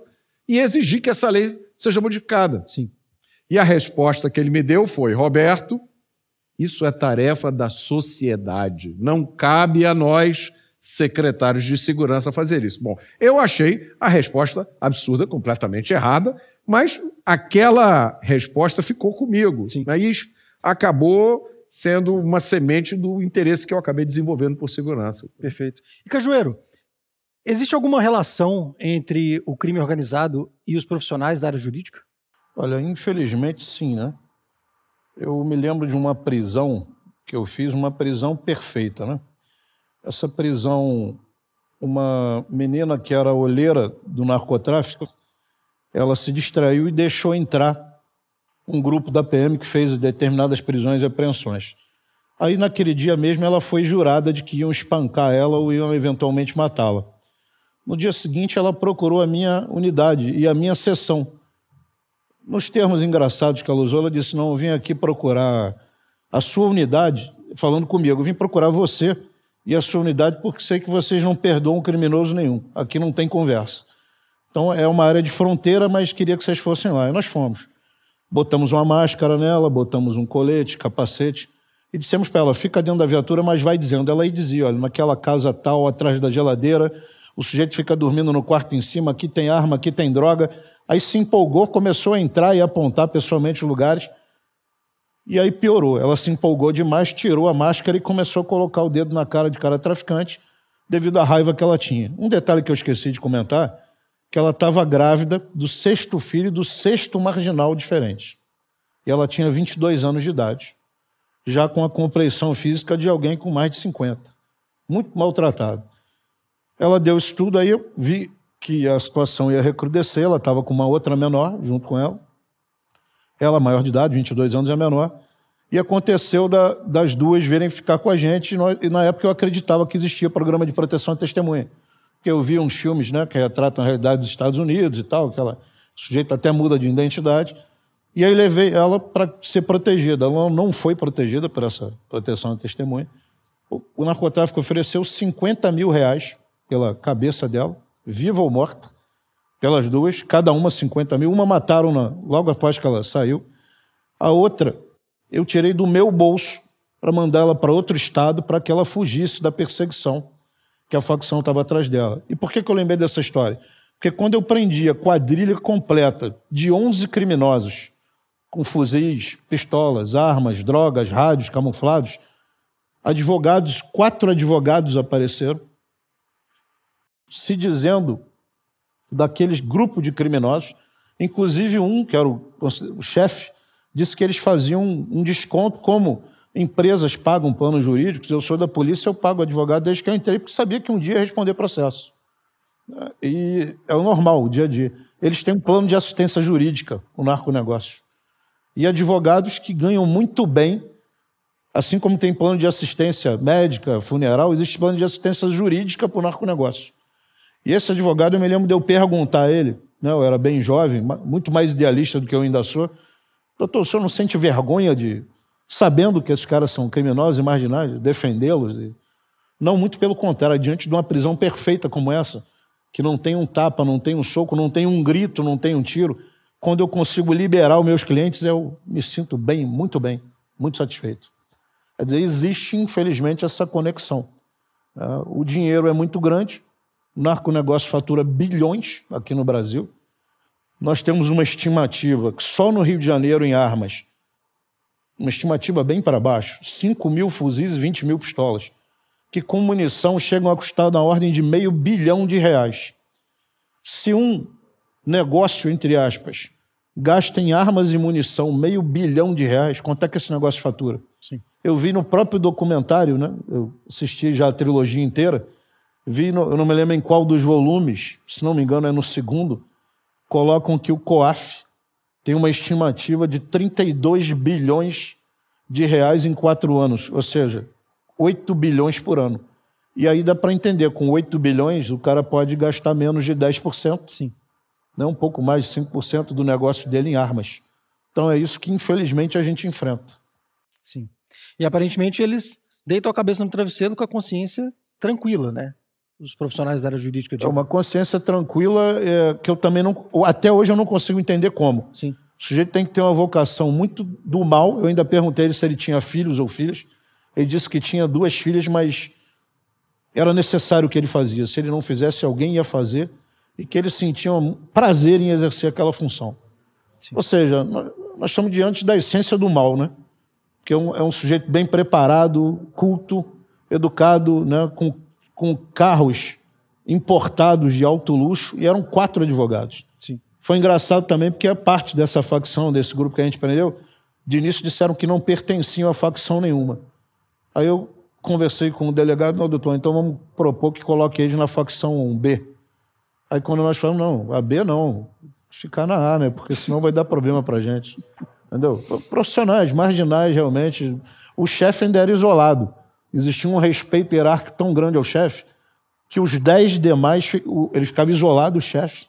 e exigir que essa lei seja modificada? Sim. E a resposta que ele me deu foi: Roberto, isso é tarefa da sociedade. Não cabe a nós, secretários de segurança, fazer isso. Bom, eu achei a resposta absurda, completamente errada, mas aquela resposta ficou comigo. Sim. Aí acabou sendo uma semente do interesse que eu acabei desenvolvendo por segurança. Perfeito. E Cajueiro, existe alguma relação entre o crime organizado e os profissionais da área jurídica? Olha, infelizmente sim, né? Eu me lembro de uma prisão que eu fiz, uma prisão perfeita, né? Essa prisão, uma menina que era olheira do narcotráfico, ela se distraiu e deixou entrar um grupo da PM que fez determinadas prisões e apreensões. Aí, naquele dia mesmo, ela foi jurada de que iam espancar ela ou iam eventualmente matá-la. No dia seguinte, ela procurou a minha unidade e a minha sessão nos termos engraçados que ela usou, ela disse: Não, eu vim aqui procurar a sua unidade, falando comigo, eu vim procurar você e a sua unidade porque sei que vocês não perdoam criminoso nenhum. Aqui não tem conversa. Então é uma área de fronteira, mas queria que vocês fossem lá. E nós fomos. Botamos uma máscara nela, botamos um colete, capacete e dissemos para ela: fica dentro da viatura, mas vai dizendo. Ela aí dizia: olha, naquela casa tal, atrás da geladeira, o sujeito fica dormindo no quarto em cima, aqui tem arma, aqui tem droga. Aí se empolgou, começou a entrar e apontar pessoalmente lugares. E aí piorou. Ela se empolgou demais, tirou a máscara e começou a colocar o dedo na cara de cara traficante devido à raiva que ela tinha. Um detalhe que eu esqueci de comentar, que ela estava grávida do sexto filho do sexto marginal diferente. E ela tinha 22 anos de idade, já com a compreensão física de alguém com mais de 50. Muito maltratado. Ela deu isso tudo, aí eu vi que a situação ia recrudescer, ela estava com uma outra menor junto com ela. Ela, maior de idade, 22 anos, é menor. E aconteceu da, das duas virem ficar com a gente, e, nós, e, na época eu acreditava que existia programa de proteção à testemunha. Porque eu vi uns filmes né, que retratam a realidade dos Estados Unidos e tal, que ela, o sujeito até muda de identidade. E aí levei ela para ser protegida. Ela não foi protegida por essa proteção à testemunha. O, o narcotráfico ofereceu 50 mil reais pela cabeça dela viva ou morta, pelas duas, cada uma 50 mil. Uma mataram na, logo após que ela saiu. A outra, eu tirei do meu bolso para mandá-la para outro estado para que ela fugisse da perseguição que a facção estava atrás dela. E por que, que eu lembrei dessa história? Porque quando eu prendi a quadrilha completa de 11 criminosos, com fuzis, pistolas, armas, drogas, rádios camuflados, advogados, quatro advogados apareceram, se dizendo daqueles grupo de criminosos, inclusive um, que era o, o chefe, disse que eles faziam um, um desconto, como empresas pagam planos jurídicos, eu sou da polícia, eu pago advogado desde que eu entrei, porque sabia que um dia ia responder processo. E é o normal, o dia a dia. eles têm um plano de assistência jurídica, o narconegócio. E advogados que ganham muito bem, assim como tem plano de assistência médica, funeral, existe plano de assistência jurídica para o narconegócio. E esse advogado, eu me lembro de eu perguntar a ele, né, eu era bem jovem, muito mais idealista do que eu ainda sou, doutor, o senhor não sente vergonha de, sabendo que esses caras são criminosos e marginais, defendê-los? Não, muito pelo contrário, diante de uma prisão perfeita como essa, que não tem um tapa, não tem um soco, não tem um grito, não tem um tiro, quando eu consigo liberar os meus clientes, eu me sinto bem, muito bem, muito satisfeito. Quer dizer, existe, infelizmente, essa conexão. É, o dinheiro é muito grande, o narconegócio fatura bilhões aqui no Brasil. Nós temos uma estimativa que só no Rio de Janeiro, em armas, uma estimativa bem para baixo, 5 mil fuzis e 20 mil pistolas, que com munição chegam a custar na ordem de meio bilhão de reais. Se um negócio, entre aspas, gasta em armas e munição meio bilhão de reais, quanto é que esse negócio fatura? Sim. Eu vi no próprio documentário, né? eu assisti já a trilogia inteira, vi, eu não me lembro em qual dos volumes, se não me engano é no segundo, colocam que o COAF tem uma estimativa de 32 bilhões de reais em quatro anos, ou seja, 8 bilhões por ano. E aí dá para entender, com 8 bilhões, o cara pode gastar menos de 10%. Sim. Né? Um pouco mais de 5% do negócio dele em armas. Então é isso que, infelizmente, a gente enfrenta. Sim. E aparentemente eles deitam a cabeça no travesseiro com a consciência tranquila, né? Os profissionais da área jurídica. De... É uma consciência tranquila é, que eu também não. Até hoje eu não consigo entender como. Sim. O sujeito tem que ter uma vocação muito do mal. Eu ainda perguntei ele se ele tinha filhos ou filhas. Ele disse que tinha duas filhas, mas era necessário o que ele fazia. Se ele não fizesse, alguém ia fazer. E que ele sentia um prazer em exercer aquela função. Sim. Ou seja, nós estamos diante da essência do mal, né? que é um, é um sujeito bem preparado, culto, educado, né, com, com carros importados de alto luxo, e eram quatro advogados. Sim. Foi engraçado também porque a parte dessa facção, desse grupo que a gente prendeu, de início disseram que não pertenciam a facção nenhuma. Aí eu conversei com o delegado, não, doutor, então vamos propor que coloque eles na facção B. Aí quando nós falamos, não, a B não, ficar na A, né? Porque senão vai dar problema pra gente. Entendeu? Profissionais, marginais, realmente. O chefe ainda era isolado. Existia um respeito hierárquico tão grande ao chefe que os dez demais, ele ficava isolado, o chefe,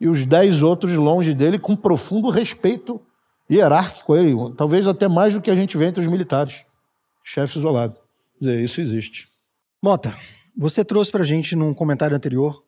e os dez outros longe dele, com profundo respeito hierárquico a ele, talvez até mais do que a gente vê entre os militares. Chefe isolado. Quer dizer, isso existe. Mota, você trouxe para a gente num comentário anterior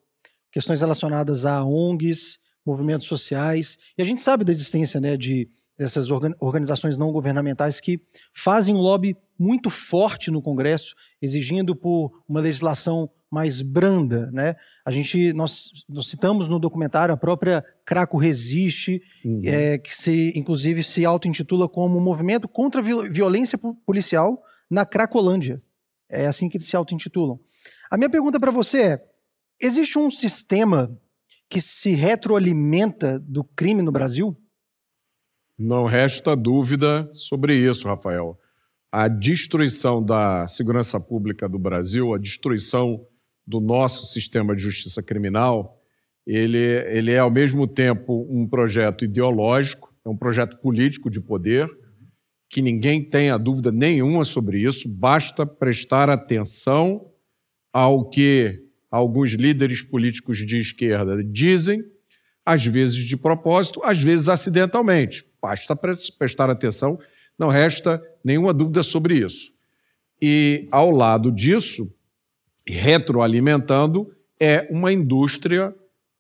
questões relacionadas a ONGs, movimentos sociais, e a gente sabe da existência né, de dessas organizações não governamentais que fazem um lobby muito forte no Congresso, exigindo por uma legislação mais branda, né? A gente nós, nós citamos no documentário a própria Craco Resiste, uhum. é, que se inclusive se auto-intitula como um movimento contra a violência policial na Cracolândia. É assim que eles se auto-intitulam. A minha pergunta para você é: existe um sistema que se retroalimenta do crime no Brasil? Não resta dúvida sobre isso, Rafael. A destruição da segurança pública do Brasil, a destruição do nosso sistema de justiça criminal, ele, ele é ao mesmo tempo um projeto ideológico, é um projeto político de poder, que ninguém tenha dúvida nenhuma sobre isso, basta prestar atenção ao que alguns líderes políticos de esquerda dizem, às vezes de propósito, às vezes acidentalmente. Basta prestar atenção, não resta nenhuma dúvida sobre isso. E, ao lado disso, retroalimentando, é uma indústria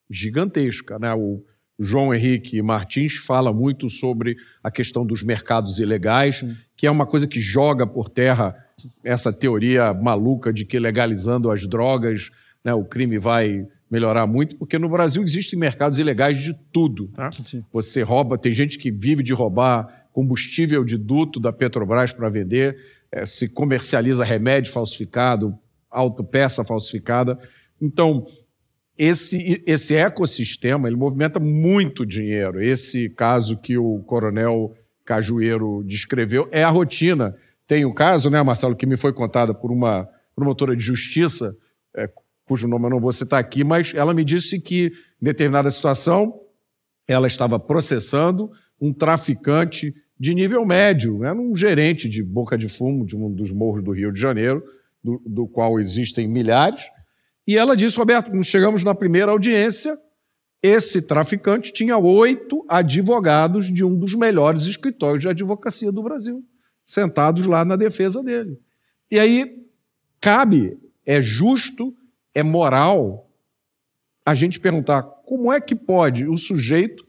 gigantesca. Né? O João Henrique Martins fala muito sobre a questão dos mercados ilegais, que é uma coisa que joga por terra essa teoria maluca de que legalizando as drogas né, o crime vai melhorar muito, porque no Brasil existem mercados ilegais de tudo. Tá? Você rouba, tem gente que vive de roubar combustível de duto da Petrobras para vender, é, se comercializa remédio falsificado, autopeça falsificada. Então, esse, esse ecossistema ele movimenta muito dinheiro. Esse caso que o coronel Cajueiro descreveu é a rotina. Tem o um caso, né, Marcelo, que me foi contado por uma promotora de justiça, é, cujo nome eu não vou citar aqui, mas ela me disse que, em determinada situação, ela estava processando um traficante de nível médio, era um gerente de boca de fumo de um dos morros do Rio de Janeiro, do, do qual existem milhares. E ela disse, Roberto, chegamos na primeira audiência, esse traficante tinha oito advogados de um dos melhores escritórios de advocacia do Brasil, sentados lá na defesa dele. E aí cabe, é justo, é moral a gente perguntar como é que pode o sujeito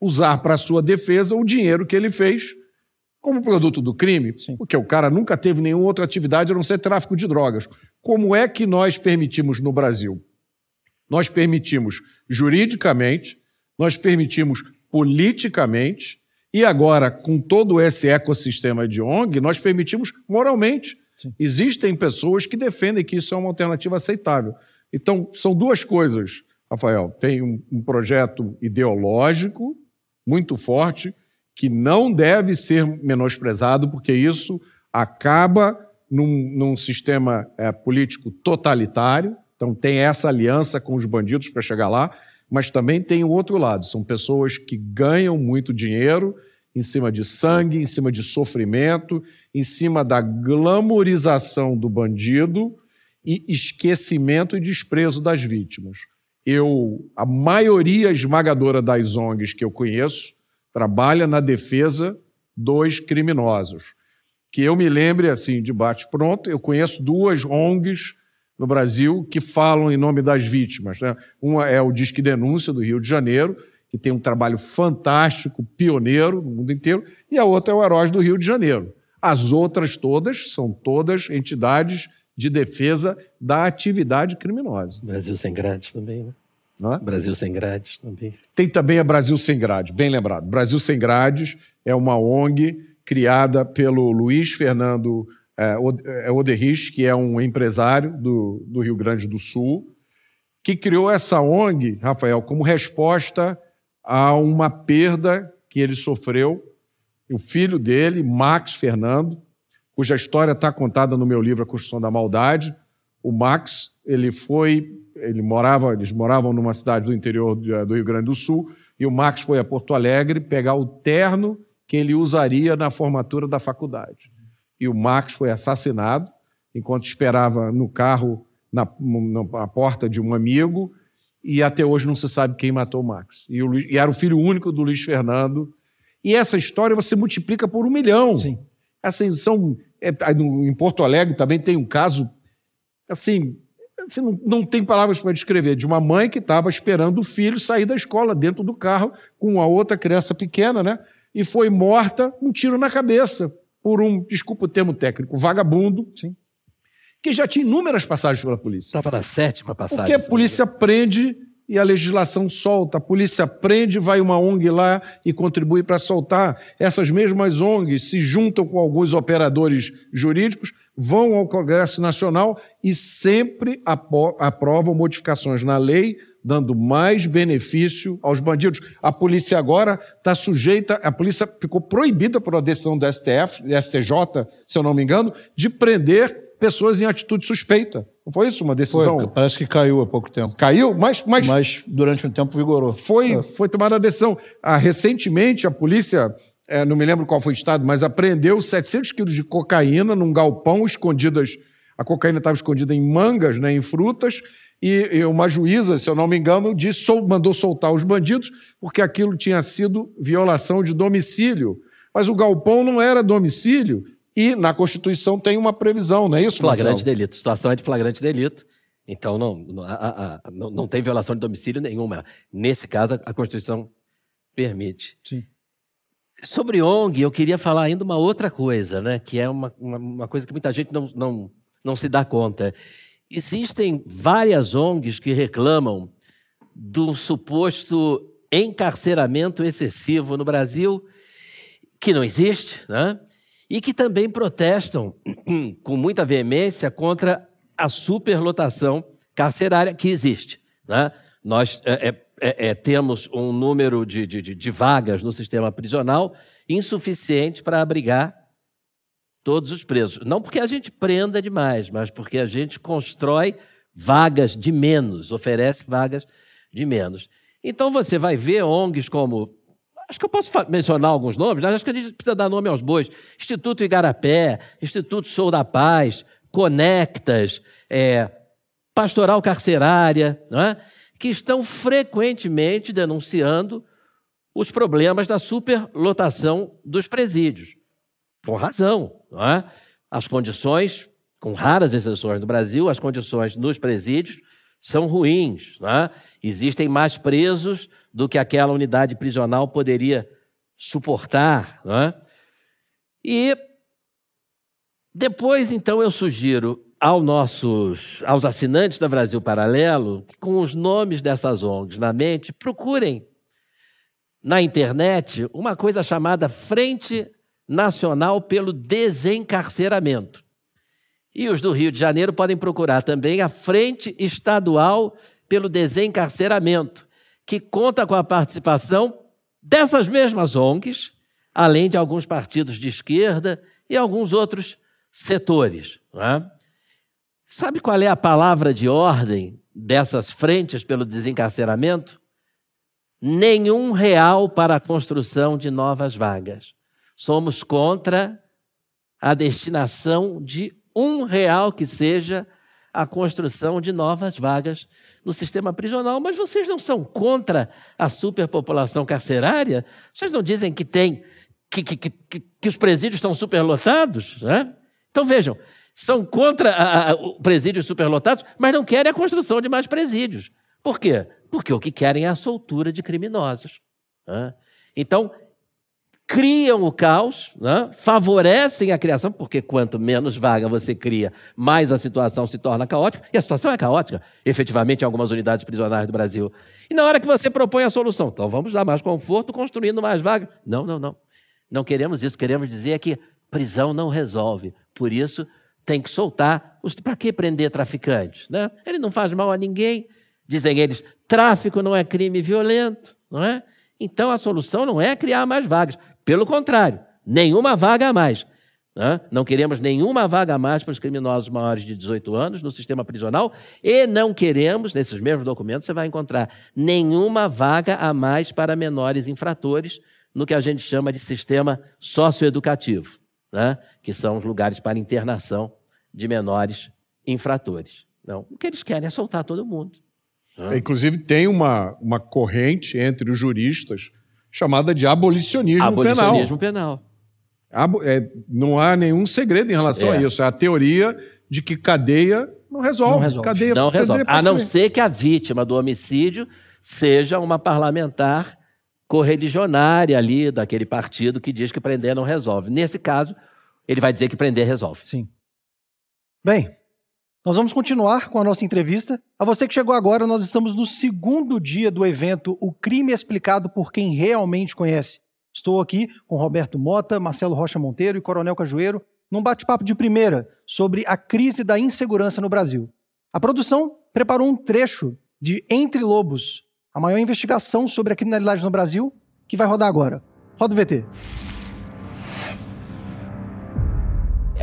usar para sua defesa o dinheiro que ele fez como produto do crime, Sim. porque o cara nunca teve nenhuma outra atividade a não ser tráfico de drogas. Como é que nós permitimos no Brasil? Nós permitimos juridicamente, nós permitimos politicamente e agora, com todo esse ecossistema de ONG, nós permitimos moralmente. Sim. Existem pessoas que defendem que isso é uma alternativa aceitável. Então, são duas coisas, Rafael. Tem um, um projeto ideológico muito forte que não deve ser menosprezado, porque isso acaba num, num sistema é, político totalitário. Então, tem essa aliança com os bandidos para chegar lá, mas também tem o outro lado: são pessoas que ganham muito dinheiro em cima de sangue, em cima de sofrimento, em cima da glamorização do bandido e esquecimento e desprezo das vítimas. Eu, a maioria esmagadora das ONGs que eu conheço, trabalha na defesa dos criminosos. Que eu me lembre, assim, de bate-pronto, eu conheço duas ONGs no Brasil que falam em nome das vítimas. Né? Uma é o Disque Denúncia, do Rio de Janeiro, que tem um trabalho fantástico, pioneiro no mundo inteiro, e a outra é o Heróis do Rio de Janeiro. As outras todas são todas entidades de defesa da atividade criminosa. Brasil sem grades também, né? É? Brasil Sem Grades também. Tem também a Brasil Sem Grades, bem lembrado. Brasil Sem Grades é uma ONG criada pelo Luiz Fernando é, é, Oderrich, que é um empresário do, do Rio Grande do Sul, que criou essa ONG, Rafael, como resposta a uma perda que ele sofreu. O filho dele, Max Fernando, cuja história está contada no meu livro A Construção da Maldade. O Max, ele foi ele morava, eles moravam numa cidade do interior eh, do Rio Grande do Sul, e o Max foi a Porto Alegre pegar o terno que ele usaria na formatura da faculdade. E o Max foi assassinado enquanto esperava no carro na, na porta de um amigo, e até hoje não se sabe quem matou o Max. E, o, e era o filho único do Luiz Fernando. E essa história você multiplica por um milhão. Sim. Assim, são, é, em Porto Alegre também tem um caso assim você não, não tem palavras para descrever, de uma mãe que estava esperando o filho sair da escola dentro do carro com a outra criança pequena, né? E foi morta um tiro na cabeça por um, desculpa o termo técnico, vagabundo, Sim. Que já tinha inúmeras passagens pela polícia. Estava na sétima passagem. Porque a polícia prende e a legislação solta. A polícia prende, vai uma ONG lá e contribui para soltar. Essas mesmas ONGs se juntam com alguns operadores jurídicos vão ao Congresso Nacional e sempre aprovam modificações na lei, dando mais benefício aos bandidos. A polícia agora está sujeita, a polícia ficou proibida por uma decisão do STF, STJ, se eu não me engano, de prender pessoas em atitude suspeita. Não foi isso uma decisão? Foi, parece que caiu há pouco tempo. Caiu? Mas, mas, mas durante um tempo vigorou. Foi, é. foi tomada a decisão. Ah, recentemente, a polícia é, não me lembro qual foi o estado, mas apreendeu 700 quilos de cocaína num galpão escondidas. A cocaína estava escondida em mangas, né, em frutas, e, e uma juíza, se eu não me engano, disse, sol, mandou soltar os bandidos porque aquilo tinha sido violação de domicílio. Mas o galpão não era domicílio e na Constituição tem uma previsão, não é isso, Flagrante Marcelo? delito. Situação é de flagrante delito. Então, não, não, a, a, não, não tem violação de domicílio nenhuma. Nesse caso, a Constituição permite. Sim. Sobre ONG, eu queria falar ainda uma outra coisa, né? que é uma, uma, uma coisa que muita gente não, não, não se dá conta. Existem várias ONGs que reclamam do suposto encarceramento excessivo no Brasil, que não existe, né? E que também protestam com muita veemência contra a superlotação carcerária que existe. Né? Nós é, é, é, é, temos um número de, de, de vagas no sistema prisional insuficiente para abrigar todos os presos. Não porque a gente prenda demais, mas porque a gente constrói vagas de menos, oferece vagas de menos. Então você vai ver ONGs como. Acho que eu posso mencionar alguns nomes, acho que a gente precisa dar nome aos bois. Instituto Igarapé, Instituto Sou da Paz, Conectas, é, Pastoral Carcerária, é? que estão frequentemente denunciando os problemas da superlotação dos presídios. Com razão. É? As condições, com raras exceções no Brasil, as condições nos presídios são ruins. É? Existem mais presos do que aquela unidade prisional poderia suportar. É? E depois, então, eu sugiro aos nossos, aos assinantes da Brasil Paralelo, que com os nomes dessas ONGs na mente, procurem na internet uma coisa chamada Frente Nacional pelo Desencarceramento. E os do Rio de Janeiro podem procurar também a Frente Estadual pelo Desencarceramento, que conta com a participação dessas mesmas ONGs, além de alguns partidos de esquerda e alguns outros setores. É? Sabe qual é a palavra de ordem dessas frentes pelo desencarceramento? Nenhum real para a construção de novas vagas. Somos contra a destinação de um real que seja a construção de novas vagas no sistema prisional. Mas vocês não são contra a superpopulação carcerária? Vocês não dizem que tem que, que, que, que os presídios estão superlotados? Né? Então vejam, são contra a, a, presídios superlotados, mas não querem a construção de mais presídios. Por quê? Porque o que querem é a soltura de criminosos. Né? Então, criam o caos, né? favorecem a criação, porque quanto menos vaga você cria, mais a situação se torna caótica, e a situação é caótica, efetivamente, em algumas unidades prisionais do Brasil. E na hora que você propõe a solução, então vamos dar mais conforto construindo mais vagas. Não, não, não. Não queremos isso, queremos dizer que prisão não resolve. Por isso, tem que soltar. Para que prender traficantes? Né? Ele não faz mal a ninguém. Dizem eles, tráfico não é crime violento, não é? Então a solução não é criar mais vagas. Pelo contrário, nenhuma vaga a mais. Né? Não queremos nenhuma vaga a mais para os criminosos maiores de 18 anos no sistema prisional e não queremos, nesses mesmos documentos, você vai encontrar nenhuma vaga a mais para menores infratores no que a gente chama de sistema socioeducativo, né? que são os lugares para internação de menores infratores. Não, o que eles querem é soltar todo mundo. Né? Inclusive, tem uma, uma corrente entre os juristas chamada de abolicionismo, abolicionismo penal. penal. É, não há nenhum segredo em relação é. a isso. É a teoria de que cadeia não resolve. Não resolve. Cadeia, não resolve. A não ser que a vítima do homicídio seja uma parlamentar correligionária ali daquele partido que diz que prender não resolve. Nesse caso, ele vai dizer que prender resolve. Sim. Bem, nós vamos continuar com a nossa entrevista. A você que chegou agora, nós estamos no segundo dia do evento O Crime Explicado por Quem Realmente Conhece. Estou aqui com Roberto Mota, Marcelo Rocha Monteiro e Coronel Cajueiro num bate-papo de primeira sobre a crise da insegurança no Brasil. A produção preparou um trecho de Entre Lobos, a maior investigação sobre a criminalidade no Brasil, que vai rodar agora. Roda o VT.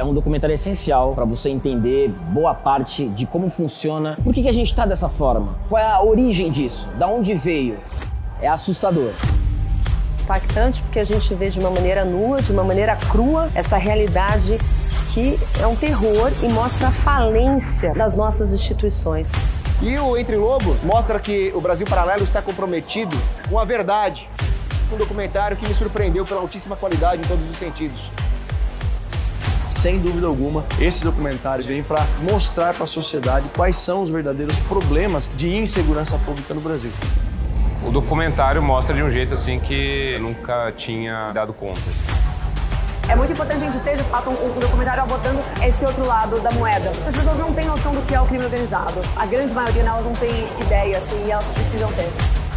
É um documentário essencial para você entender boa parte de como funciona. Por que, que a gente está dessa forma? Qual é a origem disso? Da onde veio? É assustador. Impactante porque a gente vê de uma maneira nua, de uma maneira crua, essa realidade que é um terror e mostra a falência das nossas instituições. E o Entre Lobo mostra que o Brasil Paralelo está comprometido com a verdade. Um documentário que me surpreendeu pela altíssima qualidade em todos os sentidos. Sem dúvida alguma, esse documentário vem para mostrar para a sociedade quais são os verdadeiros problemas de insegurança pública no Brasil. O documentário mostra de um jeito assim que eu nunca tinha dado conta. É muito importante a gente ter, de fato, um, um documentário abordando esse outro lado da moeda. As pessoas não têm noção do que é o crime organizado. A grande maioria delas não tem ideia, assim, e elas precisam ter.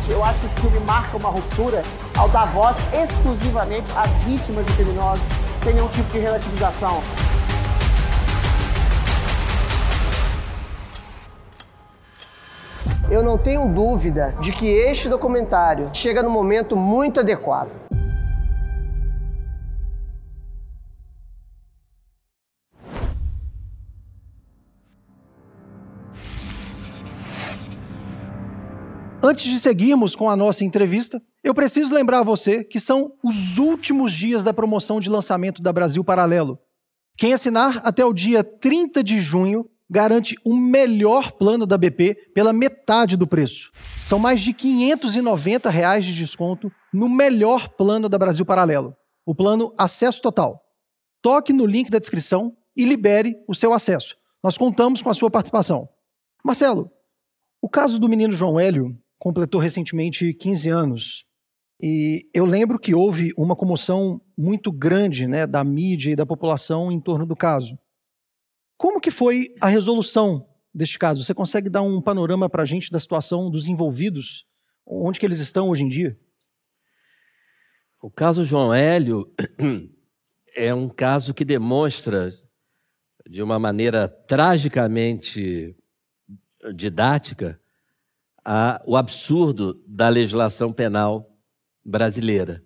Eu acho que esse filme marca uma ruptura ao dar voz exclusivamente às vítimas de criminosos sem nenhum tipo de relativização. Eu não tenho dúvida de que este documentário chega no momento muito adequado. Antes de seguirmos com a nossa entrevista, eu preciso lembrar você que são os últimos dias da promoção de lançamento da Brasil Paralelo. Quem assinar até o dia 30 de junho garante o melhor plano da BP pela metade do preço. São mais de 590 reais de desconto no melhor plano da Brasil Paralelo, o plano Acesso Total. Toque no link da descrição e libere o seu acesso. Nós contamos com a sua participação. Marcelo, o caso do menino João Hélio completou recentemente 15 anos. E eu lembro que houve uma comoção muito grande né, da mídia e da população em torno do caso. Como que foi a resolução deste caso? Você consegue dar um panorama para a gente da situação dos envolvidos? Onde que eles estão hoje em dia? O caso João Hélio é um caso que demonstra de uma maneira tragicamente didática a, o absurdo da legislação penal brasileira.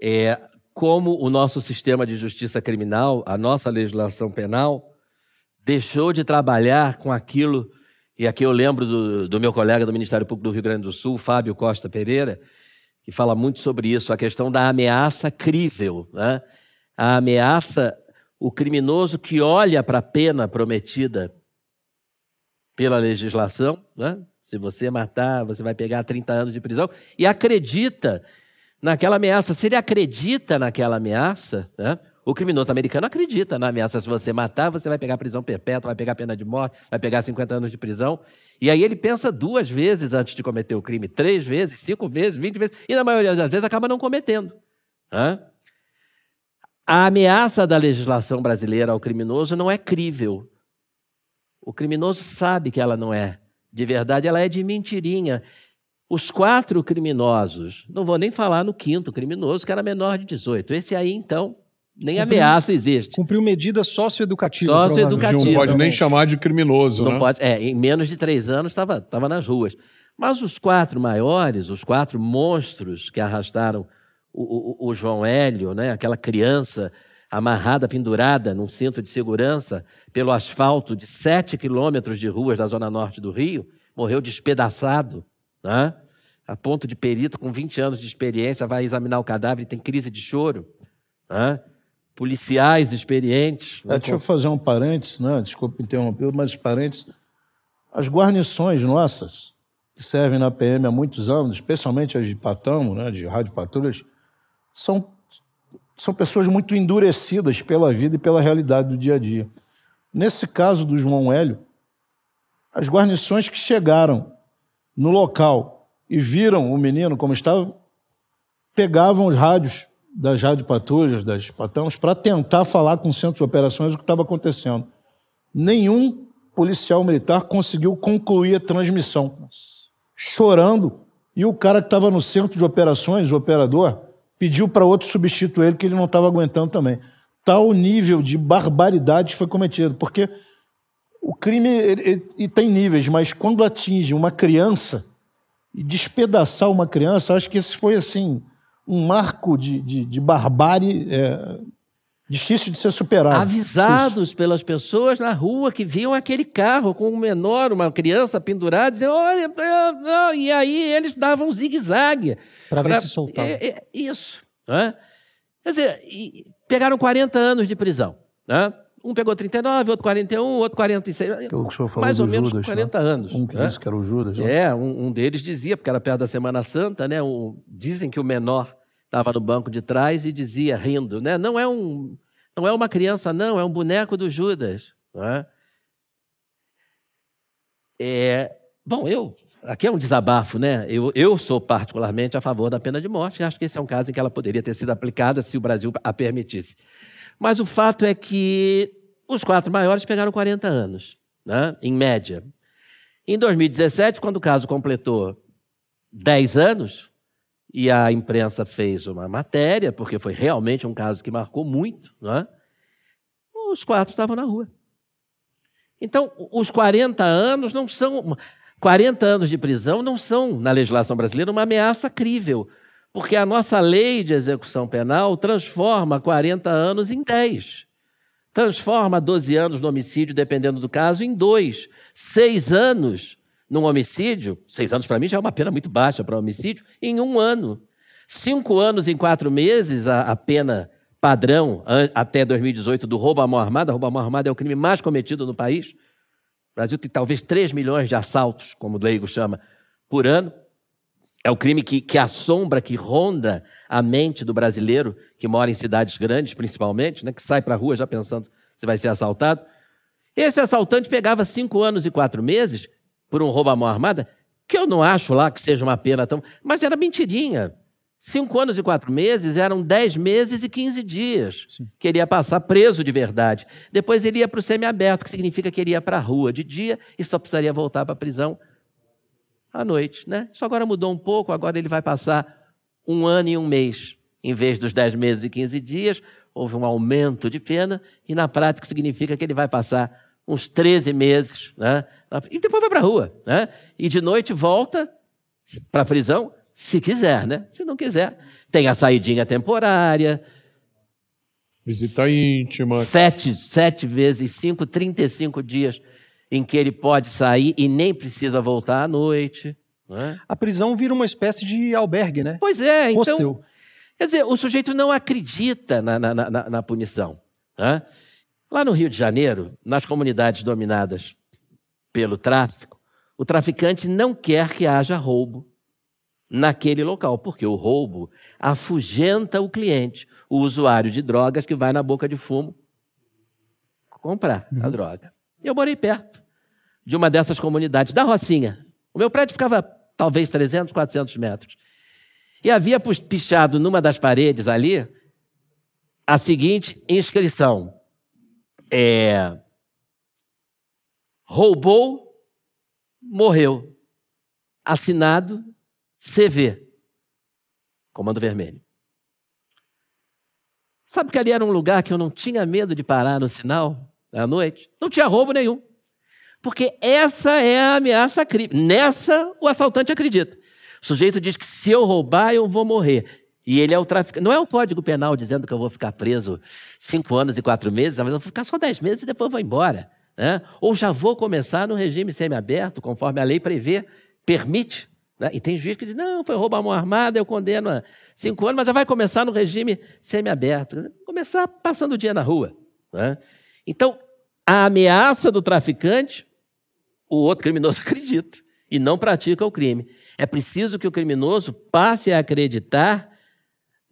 É? é? como o nosso sistema de justiça criminal, a nossa legislação penal, deixou de trabalhar com aquilo, e aqui eu lembro do, do meu colega do Ministério Público do Rio Grande do Sul, Fábio Costa Pereira, que fala muito sobre isso, a questão da ameaça crível. Né? A ameaça, o criminoso que olha para a pena prometida pela legislação, né? Se você matar, você vai pegar 30 anos de prisão. E acredita naquela ameaça. Se ele acredita naquela ameaça, né? o criminoso americano acredita na ameaça. Se você matar, você vai pegar prisão perpétua, vai pegar pena de morte, vai pegar 50 anos de prisão. E aí ele pensa duas vezes antes de cometer o crime, três vezes, cinco vezes, vinte vezes, e na maioria das vezes acaba não cometendo. Né? A ameaça da legislação brasileira ao criminoso não é crível. O criminoso sabe que ela não é de verdade, ela é de mentirinha. Os quatro criminosos, não vou nem falar no quinto criminoso, que era menor de 18. Esse aí, então, nem cumpriu, ameaça existe. Cumpriu medida socioeducativa. Socioeducativa. Não pode nem chamar de criminoso, não né? Pode, é, em menos de três anos estava tava nas ruas. Mas os quatro maiores, os quatro monstros que arrastaram o, o, o João Hélio, né, aquela criança amarrada, pendurada num cinto de segurança pelo asfalto de sete quilômetros de ruas da zona norte do Rio, morreu despedaçado, né? a ponto de perito com 20 anos de experiência vai examinar o cadáver e tem crise de choro. Né? Policiais experientes. É, deixa eu fazer um parênteses, né? desculpe interromper, mas parênteses. As guarnições nossas, que servem na PM há muitos anos, especialmente as de Patamo, né, de rádio patrulhas, são são pessoas muito endurecidas pela vida e pela realidade do dia a dia. Nesse caso do João Hélio, as guarnições que chegaram no local e viram o menino como estava, pegavam os rádios das rádio patrulhas, das patãos, para tentar falar com o centro de operações o que estava acontecendo. Nenhum policial militar conseguiu concluir a transmissão. Chorando. E o cara que estava no centro de operações, o operador, pediu para outro substituir ele que ele não estava aguentando também. Tal nível de barbaridade foi cometido, porque o crime ele, ele, ele tem níveis, mas quando atinge uma criança e despedaçar uma criança, acho que esse foi assim um marco de, de, de barbárie é, difícil de ser superado. Avisados Isso. pelas pessoas na rua que viam aquele carro com um menor, uma criança pendurada, dizendo, olha, e aí eles davam um zigue-zague. Para ver se soltava. É, é, isso. Né? Quer dizer, pegaram 40 anos de prisão. Né? Um pegou 39, outro 41, outro 46. Que o senhor falou mais ou menos Judas, 40 né? anos. Um que né? disse que era o Judas. Né? É, um, um, deles dizia, porque era perto da Semana Santa, né? Um, dizem que o menor estava no banco de trás e dizia, rindo, né? Não é um, não é uma criança, não, é um boneco do Judas. Né? É, bom, eu aqui é um desabafo, né? Eu, eu sou particularmente a favor da pena de morte e acho que esse é um caso em que ela poderia ter sido aplicada se o Brasil a permitisse. Mas o fato é que os quatro maiores pegaram 40 anos, né? em média. Em 2017, quando o caso completou 10 anos, e a imprensa fez uma matéria, porque foi realmente um caso que marcou muito, né? os quatro estavam na rua. Então, os 40 anos não são 40 anos de prisão não são, na legislação brasileira, uma ameaça crível, porque a nossa lei de execução penal transforma 40 anos em 10. Transforma 12 anos no homicídio, dependendo do caso, em 2. 6 anos num homicídio, seis anos para mim já é uma pena muito baixa para homicídio, em um ano. Cinco anos em quatro meses, a, a pena padrão até 2018 do roubo à mão armada. Roubo à mão armada é o crime mais cometido no país. O Brasil tem talvez 3 milhões de assaltos, como o leigo chama, por ano. É o crime que, que assombra, que ronda a mente do brasileiro que mora em cidades grandes, principalmente, né, que sai para a rua já pensando se vai ser assaltado. Esse assaltante pegava cinco anos e quatro meses por um roubo à mão armada, que eu não acho lá que seja uma pena tão. Mas era mentirinha. Cinco anos e quatro meses eram dez meses e quinze dias Sim. que ele ia passar preso de verdade. Depois ele ia para o semiaberto, que significa que ele ia para a rua de dia e só precisaria voltar para a prisão à noite. Né? Isso agora mudou um pouco, agora ele vai passar um ano e um mês. Em vez dos dez meses e quinze dias, houve um aumento de pena, e na prática significa que ele vai passar uns 13 meses, né? e depois vai para a rua. Né? E de noite volta para a prisão se quiser, né? Se não quiser, tem a saidinha temporária. Visita íntima. Sete, sete vezes cinco, 35 dias em que ele pode sair e nem precisa voltar à noite. Né? A prisão vira uma espécie de albergue, né? Pois é, então. Hostel. Quer dizer, o sujeito não acredita na, na, na, na punição. Né? Lá no Rio de Janeiro, nas comunidades dominadas pelo tráfico, o traficante não quer que haja roubo naquele local, porque o roubo afugenta o cliente, o usuário de drogas que vai na boca de fumo comprar uhum. a droga. Eu morei perto de uma dessas comunidades, da Rocinha. O meu prédio ficava talvez 300, 400 metros. E havia pichado numa das paredes ali a seguinte inscrição: é, roubou, morreu. Assinado CV, Comando Vermelho. Sabe que ali era um lugar que eu não tinha medo de parar no sinal à noite? Não tinha roubo nenhum. Porque essa é a ameaça crime. Nessa, o assaltante acredita. O sujeito diz que se eu roubar, eu vou morrer. E ele é o traficante. Não é o Código Penal dizendo que eu vou ficar preso cinco anos e quatro meses, mas eu vou ficar só dez meses e depois vou embora. Né? Ou já vou começar no regime semiaberto, conforme a lei prevê, permite. Né? E tem juiz que diz, não, foi roubo à mão armada, eu condeno a cinco anos, mas já vai começar no regime semiaberto. Começar passando o dia na rua. Né? Então, a ameaça do traficante, o outro criminoso acredita e não pratica o crime. É preciso que o criminoso passe a acreditar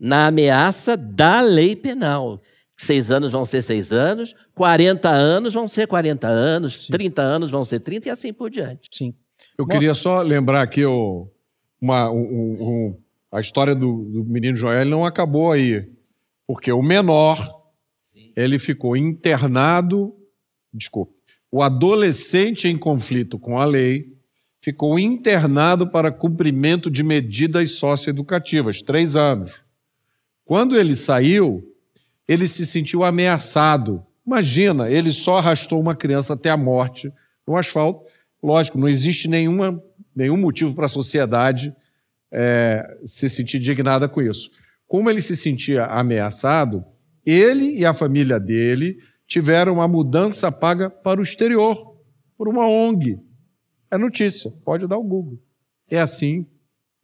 na ameaça da lei penal. Seis anos vão ser seis anos, 40 anos vão ser 40 anos, Sim. 30 anos vão ser 30 e assim por diante. Sim. Eu Bom, queria só lembrar aqui o, uma, um, um, a história do, do, menino Joel não acabou aí, porque o menor Sim. ele ficou internado, desculpe, o adolescente em conflito com a lei ficou internado para cumprimento de medidas socioeducativas, três anos. Quando ele saiu, ele se sentiu ameaçado. Imagina, ele só arrastou uma criança até a morte no asfalto Lógico, não existe nenhuma, nenhum motivo para a sociedade é, se sentir indignada com isso. Como ele se sentia ameaçado, ele e a família dele tiveram uma mudança paga para o exterior, por uma ONG. É notícia, pode dar o Google. É assim.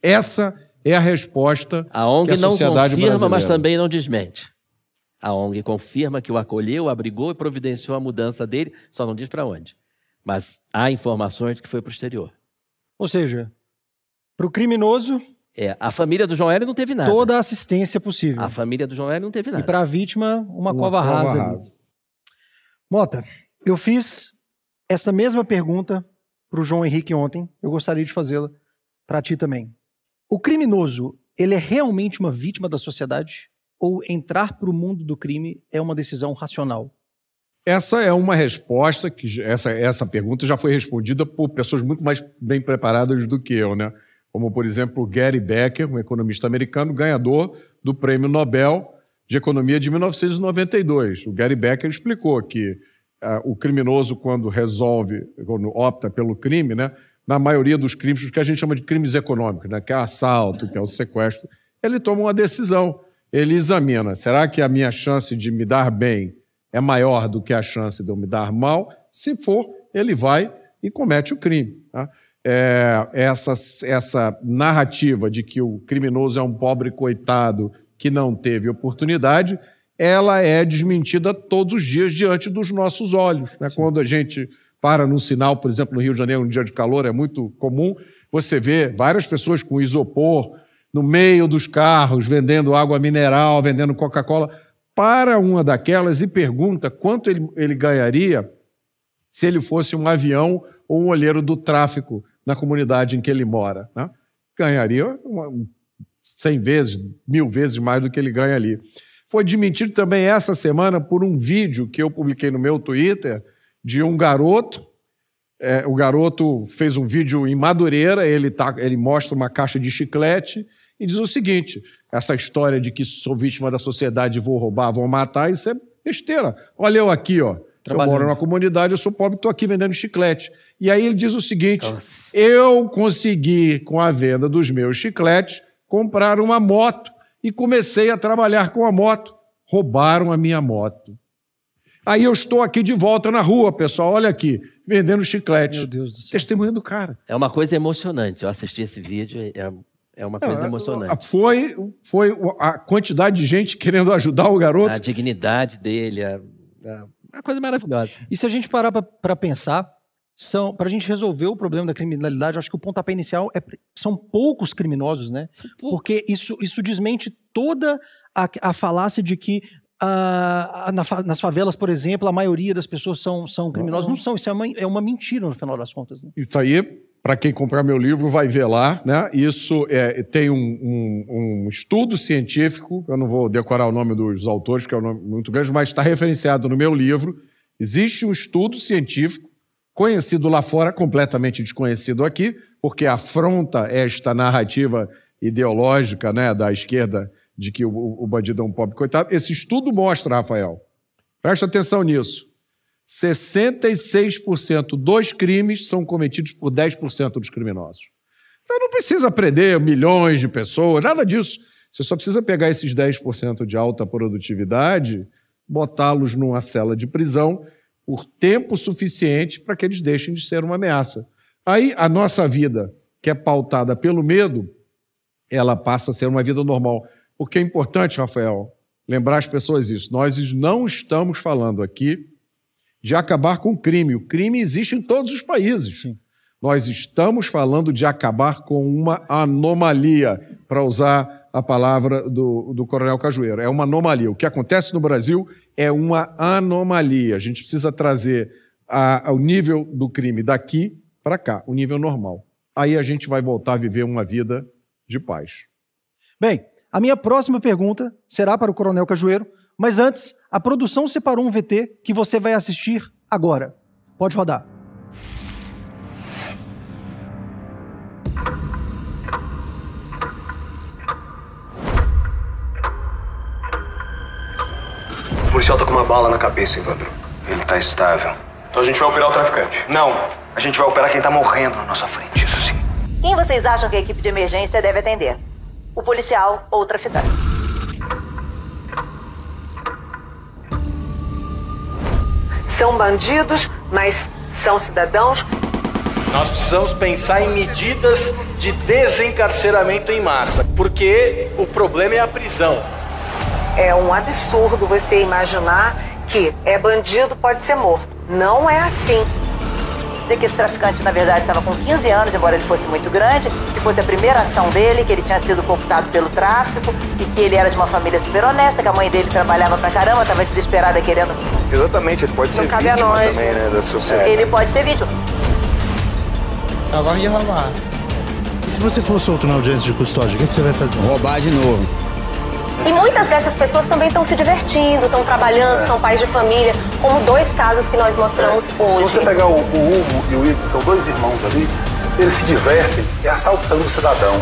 Essa é a resposta a ONG que a não sociedade confirma, brasileira. mas também não desmente. A ONG confirma que o acolheu, abrigou e providenciou a mudança dele, só não diz para onde. Mas há informações de que foi para o exterior. Ou seja, para o criminoso. É, a família do João Hélio não teve nada. Toda a assistência possível. A família do João Hélio não teve nada. E para a vítima, uma, uma cova, cova rasa. rasa. Mota, eu fiz essa mesma pergunta para o João Henrique ontem. Eu gostaria de fazê-la para ti também. O criminoso, ele é realmente uma vítima da sociedade? Ou entrar para o mundo do crime é uma decisão racional? Essa é uma resposta que essa, essa pergunta já foi respondida por pessoas muito mais bem preparadas do que eu, né? Como, por exemplo, Gary Becker, um economista americano, ganhador do Prêmio Nobel de Economia de 1992. O Gary Becker explicou que uh, o criminoso, quando resolve, quando opta pelo crime, né, na maioria dos crimes, o que a gente chama de crimes econômicos, né, que é o assalto, que é o sequestro, ele toma uma decisão. Ele examina: será que a minha chance de me dar bem é maior do que a chance de eu me dar mal, se for, ele vai e comete o crime. Tá? é, essa, essa narrativa de que o criminoso é um pobre coitado que não teve oportunidade, ela é desmentida todos os dias diante dos nossos olhos. Né? Quando a gente para num sinal, por exemplo, no Rio de Janeiro, um dia de calor, é muito comum, você vê várias pessoas com isopor no meio dos carros, vendendo água mineral, vendendo Coca-Cola. Para uma daquelas e pergunta quanto ele, ele ganharia se ele fosse um avião ou um olheiro do tráfico na comunidade em que ele mora. Né? Ganharia uma, 100 vezes, mil vezes mais do que ele ganha ali. Foi desmentido também essa semana por um vídeo que eu publiquei no meu Twitter de um garoto. É, o garoto fez um vídeo em Madureira, ele, tá, ele mostra uma caixa de chiclete e diz o seguinte: essa história de que sou vítima da sociedade, vou roubar, vou matar, isso é besteira. Olha eu aqui, ó. Eu moro numa comunidade, eu sou pobre, estou aqui vendendo chiclete. E aí ele diz o seguinte: Nossa. eu consegui, com a venda dos meus chicletes, comprar uma moto e comecei a trabalhar com a moto. Roubaram a minha moto. Aí eu estou aqui de volta na rua, pessoal, olha aqui, vendendo chiclete. Meu Deus do céu. Testemunho do cara. É uma coisa emocionante. Eu assisti esse vídeo, é, é uma coisa Não, emocionante. Foi, foi a quantidade de gente querendo ajudar o garoto. A dignidade dele, é, é uma coisa maravilhosa. E se a gente parar para pensar, são para a gente resolver o problema da criminalidade, acho que o pontapé inicial é são poucos criminosos, né? Poucos. Porque isso, isso desmente toda a, a falácia de que Na, nas favelas, por exemplo, a maioria das pessoas são, são criminosos. Não são, isso é uma, é uma mentira no final das contas. Né? Isso aí, para quem comprar meu livro, vai ver lá. Né? Isso é, tem um, um, um, estudo científico, eu não vou decorar o nome dos autores, porque é um nome muito grande, mas está referenciado no meu livro. Existe um estudo científico, conhecido lá fora, completamente desconhecido aqui, porque afronta esta narrativa ideológica né, da esquerda de que o, o bandido é um pobre coitado. Esse estudo mostra, Rafael, presta atenção nisso. 66% dos crimes são cometidos por 10% dos criminosos. Então não precisa prender milhões de pessoas, nada disso. Você só precisa pegar esses 10% de alta produtividade, botá-los numa cela de prisão por tempo suficiente para que eles deixem de ser uma ameaça. Aí a nossa vida, que é pautada pelo medo, ela passa a ser uma vida normal. Porque é importante, Rafael, lembrar as pessoas isso. Nós não estamos falando aqui de acabar com o crime. O crime existe em todos os países. Sim. Nós estamos falando de acabar com uma anomalia, para usar a palavra do, do Coronel Cajueiro. É uma anomalia. O que acontece no Brasil é uma anomalia. A gente precisa trazer a, o nível do crime daqui para cá, o nível normal. Aí a gente vai voltar a viver uma vida de paz. Bem, a minha próxima pergunta será para o Coronel Cajueiro, mas antes, a produção separou um VT que você vai assistir agora. Pode rodar. O policial tá com uma bala na cabeça, Evandro. Ele tá estável. Então a gente vai operar o traficante. Não, a gente vai operar quem tá morrendo na nossa frente, isso sim. Quem vocês acham que a equipe de emergência deve atender? O policial ou o traficante. São bandidos, mas são cidadãos. Nós precisamos pensar em medidas de desencarceramento em massa, porque o problema é a prisão. É um absurdo você imaginar que é bandido pode ser morto. Não é assim dizer que esse traficante, na verdade, estava com 15 anos, embora ele fosse muito grande, que fosse a primeira ação dele, que ele tinha sido cooptado pelo tráfico e que ele era de uma família super honesta, que a mãe dele trabalhava pra caramba, estava desesperada querendo. Exatamente, ele pode Não ser cabe vítima a nós. também, né, da sociedade. Ele pode ser vítima. Só gosta de roubar. E se você for solto na audiência de custódia, o que, que você vai fazer? Roubar de novo. E muitas dessas pessoas também estão se divertindo, estão trabalhando, É. são pais de família, como dois casos que nós mostramos Se hoje. você pegar o, o Hugo e o que são dois irmãos ali, eles se divertem e assaltando o cidadão.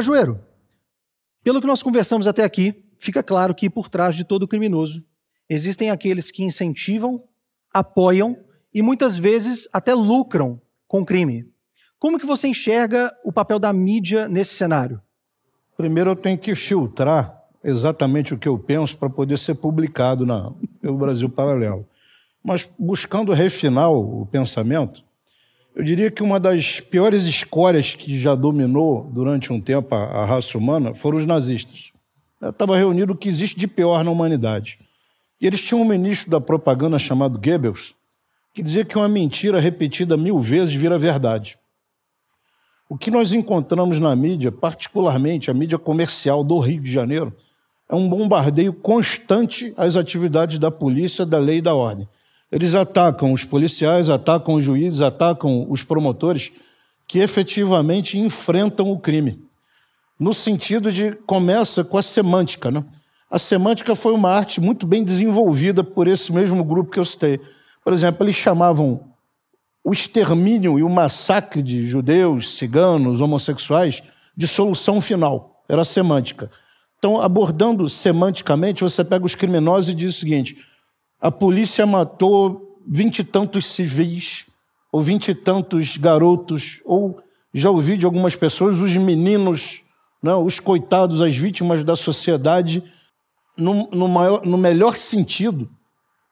Cajueiro, pelo que nós conversamos até aqui, fica claro que por trás de todo criminoso existem aqueles que incentivam, apoiam e muitas vezes até lucram com o crime. Como que você enxerga o papel da mídia nesse cenário? Primeiro eu tenho que filtrar exatamente o que eu penso para poder ser publicado na, pelo Brasil Paralelo. Mas buscando refinar o pensamento, eu diria que uma das piores escórias que já dominou durante um tempo a, a raça humana foram os nazistas. Estava reunido o que existe de pior na humanidade. E eles tinham um ministro da propaganda chamado Goebbels, que dizia que uma mentira repetida mil vezes vira verdade. O que nós encontramos na mídia, particularmente a mídia comercial do Rio de Janeiro, é um bombardeio constante às atividades da polícia, da lei e da ordem. Eles atacam os policiais, atacam os juízes, atacam os promotores que efetivamente enfrentam o crime. No sentido de começa com a semântica, né? A semântica foi uma arte muito bem desenvolvida por esse mesmo grupo que eu citei. Por exemplo, eles chamavam o extermínio e o massacre de judeus, ciganos, homossexuais de solução final. Era semântica. Então, abordando semanticamente, você pega os criminosos e diz o seguinte: a polícia matou vinte e tantos civis, ou vinte e tantos garotos, ou já ouvi de algumas pessoas, os meninos, né, os coitados, as vítimas da sociedade, no, no, maior, no melhor sentido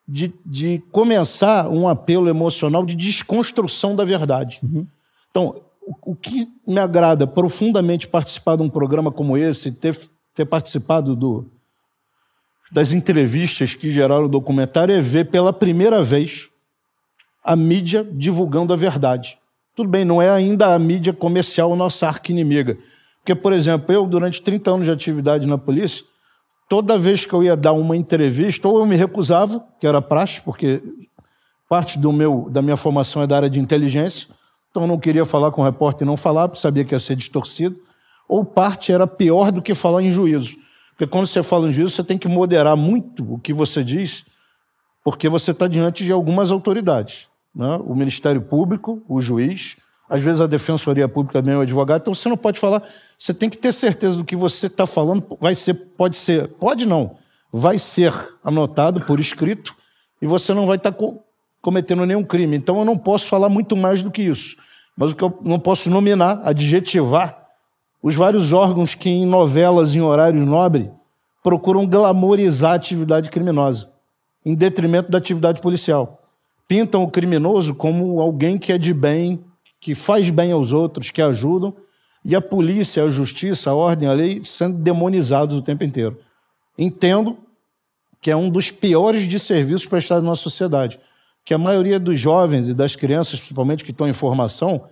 de, de, começar um apelo emocional de desconstrução da verdade. Uhum. Então, o, o, que me agrada profundamente participar de um programa como esse, ter, ter participado do, das entrevistas que geraram o documentário, é ver pela primeira vez a mídia divulgando a verdade. Tudo bem, não é ainda a mídia comercial nossa arca inimiga. Porque, por exemplo, eu, durante 30 anos de atividade na polícia, toda vez que eu ia dar uma entrevista, ou eu me recusava, que era praxe, porque parte do meu, da minha formação é da área de inteligência, então eu não queria falar com o repórter e não falar, porque sabia que ia ser distorcido, ou parte era pior do que falar em juízo. Porque quando você fala em juízo, você tem que moderar muito o que você diz, porque você está diante de algumas autoridades. Né? O Ministério Público, o juiz, às vezes a Defensoria Pública também, o advogado, então você não pode falar você tem que ter certeza do que você está falando vai ser, pode ser, pode não, vai ser anotado por escrito e você não vai estar tá co cometendo nenhum crime. Então eu não posso falar muito mais do que isso. Mas o que eu não posso nominar, adjetivar, os vários órgãos que em novelas em horário nobre procuram glamorizar a atividade criminosa, em detrimento da atividade policial. Pintam o criminoso como alguém que é de bem, que faz bem aos outros, que ajudam, e a polícia, a justiça, a ordem, a lei sendo demonizados o tempo inteiro. Entendo que é um dos piores de serviços prestados na nossa sociedade, que a maioria dos jovens e das crianças, principalmente que estão em formação,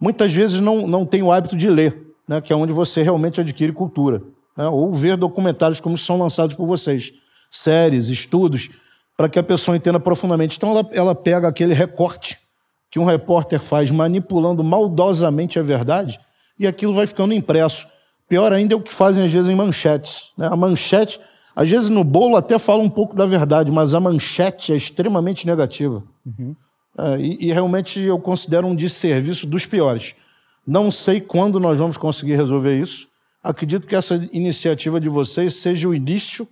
muitas vezes não, não tem o hábito de ler, né, que é onde você realmente adquire cultura, né, ou ver documentários como são lançados por vocês, séries, estudos, para que a pessoa entenda profundamente. Então ela, ela pega aquele recorte que um repórter faz manipulando maldosamente a verdade e aquilo vai ficando impresso. Pior ainda é o que fazem às vezes em manchetes. Né? A manchete, às vezes no bolo até fala um pouco da verdade, mas a manchete é extremamente negativa. Uhum. É, e, e, realmente eu considero um desserviço dos piores. Não sei quando nós vamos conseguir resolver isso. Acredito que essa iniciativa de vocês seja o início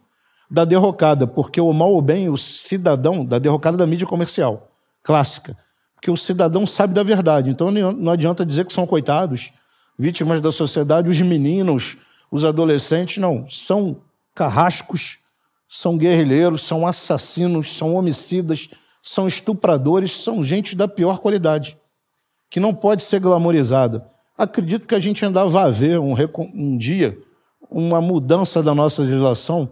da derrocada, porque o mal ou bem, o cidadão, da derrocada da mídia comercial, clássica. Porque o cidadão sabe da verdade. Então não adianta dizer que são coitados, vítimas da sociedade, os meninos, os adolescentes, não, são carrascos, são guerrilheiros, são assassinos, são homicidas, são estupradores, são gente da pior qualidade, que não pode ser glamorizada. Acredito que a gente ainda vai ver um, um dia uma mudança da nossa legislação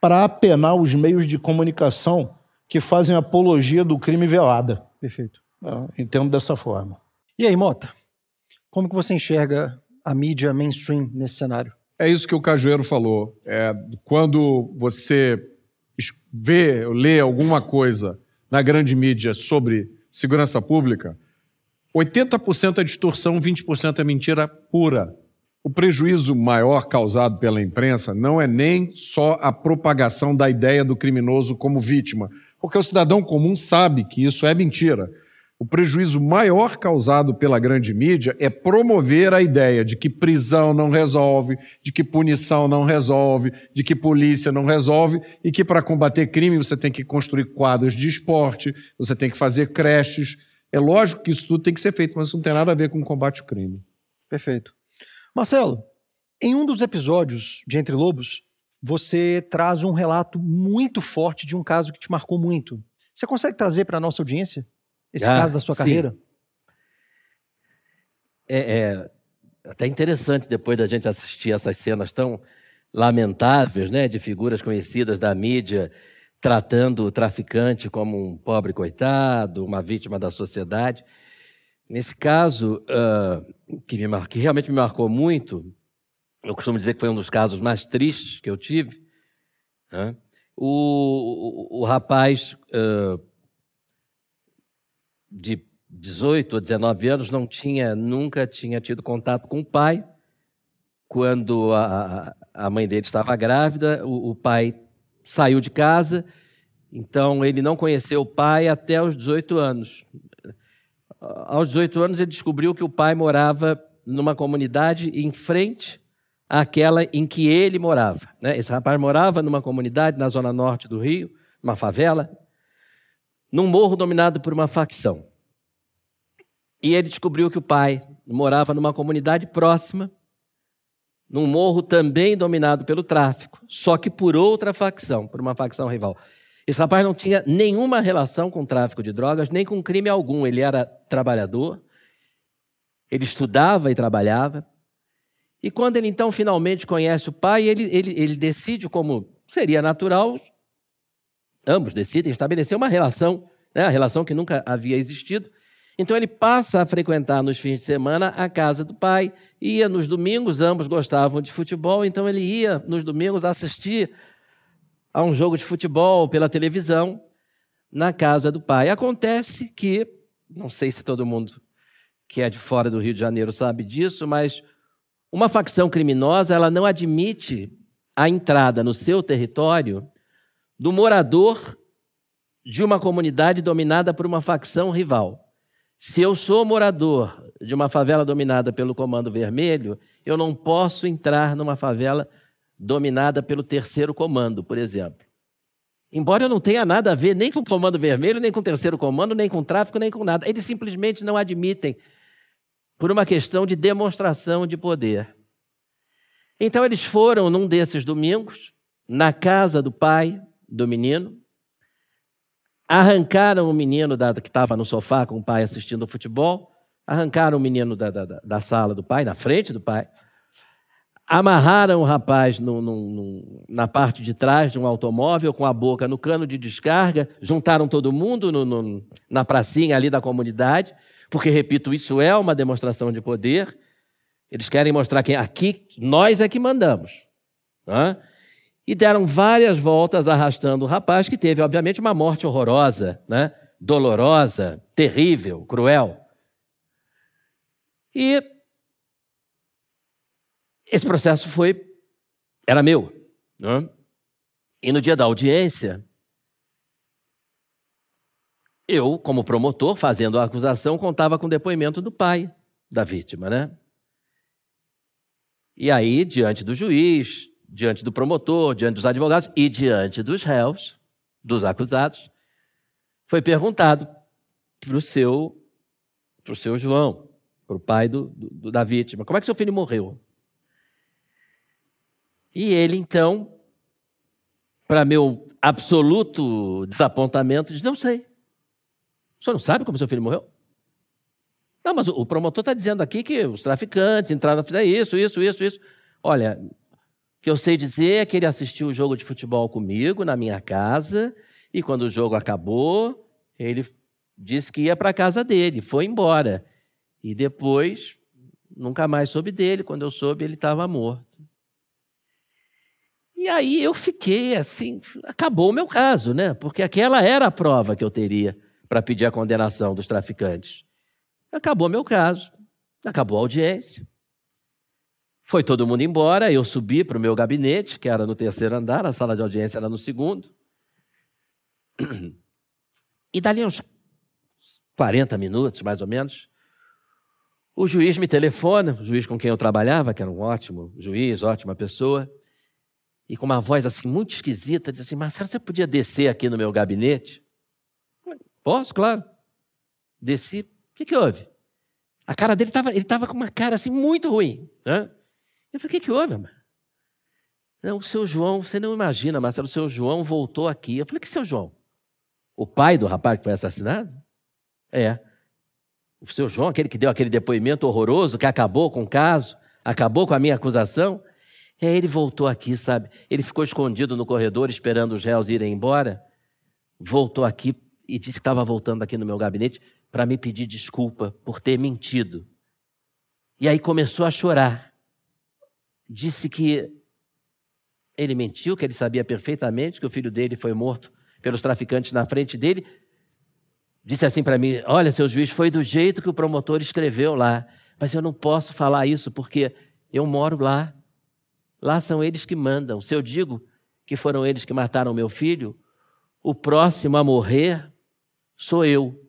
para apenar os meios de comunicação que fazem apologia do crime velada. Perfeito. entendo dessa forma. E aí, Mota? Como que você enxerga a mídia mainstream nesse cenário? É isso que o Cajueiro falou. É, quando você vê, lê alguma coisa na grande mídia sobre segurança pública, 80% é distorção, 20% é mentira pura. O prejuízo maior causado pela imprensa não é nem só a propagação da ideia do criminoso como vítima, porque o cidadão comum sabe que isso é mentira O prejuízo maior causado pela grande mídia é promover a ideia de que prisão não resolve, de que punição não resolve, de que polícia não resolve e que para combater crime você tem que construir quadros de esporte, você tem que fazer creches. É lógico que isso tudo tem que ser feito, mas isso não tem nada a ver com o combate ao crime. Perfeito. Marcelo, em um dos episódios de Entre Lobos, você traz um relato muito forte de um caso que te marcou muito. Você consegue trazer para a nossa audiência esse Ah, caso da sua sim. carreira? É, é até interessante depois da gente assistir essas cenas tão lamentáveis, né, de figuras conhecidas da mídia tratando o traficante como um pobre coitado, uma vítima da sociedade. Nesse caso, ah, que, me que realmente me marcou muito, eu costumo dizer que foi um dos casos mais tristes que eu tive. né? O, o, o rapaz ah, de 18 ou 19 anos não tinha, nunca tinha tido contato com o pai. Quando a, a mãe dele estava grávida, o, o pai saiu de casa, então ele não conheceu o pai até os 18 anos. Aos 18 anos, ele descobriu que o pai morava numa comunidade em frente àquela em que ele morava. né? Esse rapaz morava numa comunidade na zona norte do Rio, uma favela, num morro dominado por uma facção. E ele descobriu que o pai morava numa comunidade próxima, num morro também dominado pelo tráfico, só que por outra facção, por uma facção rival. Esse rapaz não tinha nenhuma relação com o tráfico de drogas, nem com crime algum. Ele era trabalhador, ele estudava e trabalhava. E quando ele então finalmente conhece o pai, ele, ele, ele decide, como seria natural, ambos decidem estabelecer uma relação, né, a relação que nunca havia existido. Então ele passa a frequentar nos fins de semana a casa do pai, ia nos domingos, ambos gostavam de futebol, então ele ia nos domingos assistir a um jogo de futebol pela televisão na casa do pai. Acontece que, não sei se todo mundo que é de fora do Rio de Janeiro sabe disso, mas uma facção criminosa ela não admite a entrada no seu território do morador de uma comunidade dominada por uma facção rival. Se eu sou morador de uma favela dominada pelo Comando Vermelho, eu não posso entrar numa favela dominada pelo Terceiro Comando, por exemplo. Embora eu não tenha nada a ver nem com o Comando Vermelho, nem com o Terceiro Comando, nem com o tráfico, nem com nada. Eles simplesmente não admitem por uma questão de demonstração de poder. Então eles foram num desses domingos, na casa do pai do menino, arrancaram o menino da, que estava no sofá com o pai assistindo futebol, arrancaram o menino da, da, da sala do pai, na frente do pai, amarraram o rapaz no, no, no, na parte de trás de um automóvel com a boca no cano de descarga, juntaram todo mundo na pracinha ali da comunidade, porque, repito, isso é uma demonstração de poder. Eles querem mostrar que aqui nós é que mandamos. Né? E deram várias voltas arrastando o rapaz, que teve, obviamente, uma morte horrorosa, né? dolorosa, terrível, cruel. E esse processo foi. era meu. Né? E no dia da audiência, eu, como promotor, fazendo a acusação, contava com o depoimento do pai da vítima, né? E aí, diante do juiz, diante do promotor, diante dos advogados e diante dos réus, dos acusados, foi perguntado para o seu, pro seu João, para o pai do, do, da vítima, como é que seu filho morreu? E ele, então, para meu absoluto desapontamento, diz: Não sei. O senhor não sabe como seu filho morreu? Não, mas o promotor está dizendo aqui que os traficantes entraram fazer isso, isso, isso, isso. Olha, que eu sei dizer é que ele assistiu o jogo de futebol comigo na minha casa e quando o jogo acabou, ele disse que ia para a casa dele, foi embora. E depois, nunca mais soube dele. Quando eu soube, ele estava morto. E aí eu fiquei assim, acabou o meu caso, né? Porque aquela era a prova que eu teria para pedir a condenação dos traficantes. Acabou meu caso, acabou a audiência. Foi todo mundo embora, eu subi para o meu gabinete, que era no terceiro andar, a sala de audiência era no segundo. E dali uns 40 minutos, mais ou menos. O juiz me telefona, o juiz com quem eu trabalhava, que era um ótimo juiz, ótima pessoa, e com uma voz assim muito esquisita, diz assim: Marcelo, você podia descer aqui no meu gabinete? Posso, claro. Desci. O que, que houve? A cara dele estava, ele estava com uma cara assim muito ruim. Né? Eu falei: o que, que houve, mano? Não, o seu João, você não imagina, Marcelo, o seu João voltou aqui. Eu falei: que seu João? O pai do rapaz que foi assassinado? É. O seu João, aquele que deu aquele depoimento horroroso, que acabou com o caso, acabou com a minha acusação. É, ele voltou aqui, sabe? Ele ficou escondido no corredor esperando os réus irem embora. Voltou aqui e disse que estava voltando aqui no meu gabinete para me pedir desculpa por ter mentido. E aí começou a chorar. Disse que ele mentiu, que ele sabia perfeitamente que o filho dele foi morto pelos traficantes na frente dele. Disse assim para mim: Olha, seu juiz, foi do jeito que o promotor escreveu lá, mas eu não posso falar isso porque eu moro lá. Lá são eles que mandam. Se eu digo que foram eles que mataram meu filho, o próximo a morrer sou eu.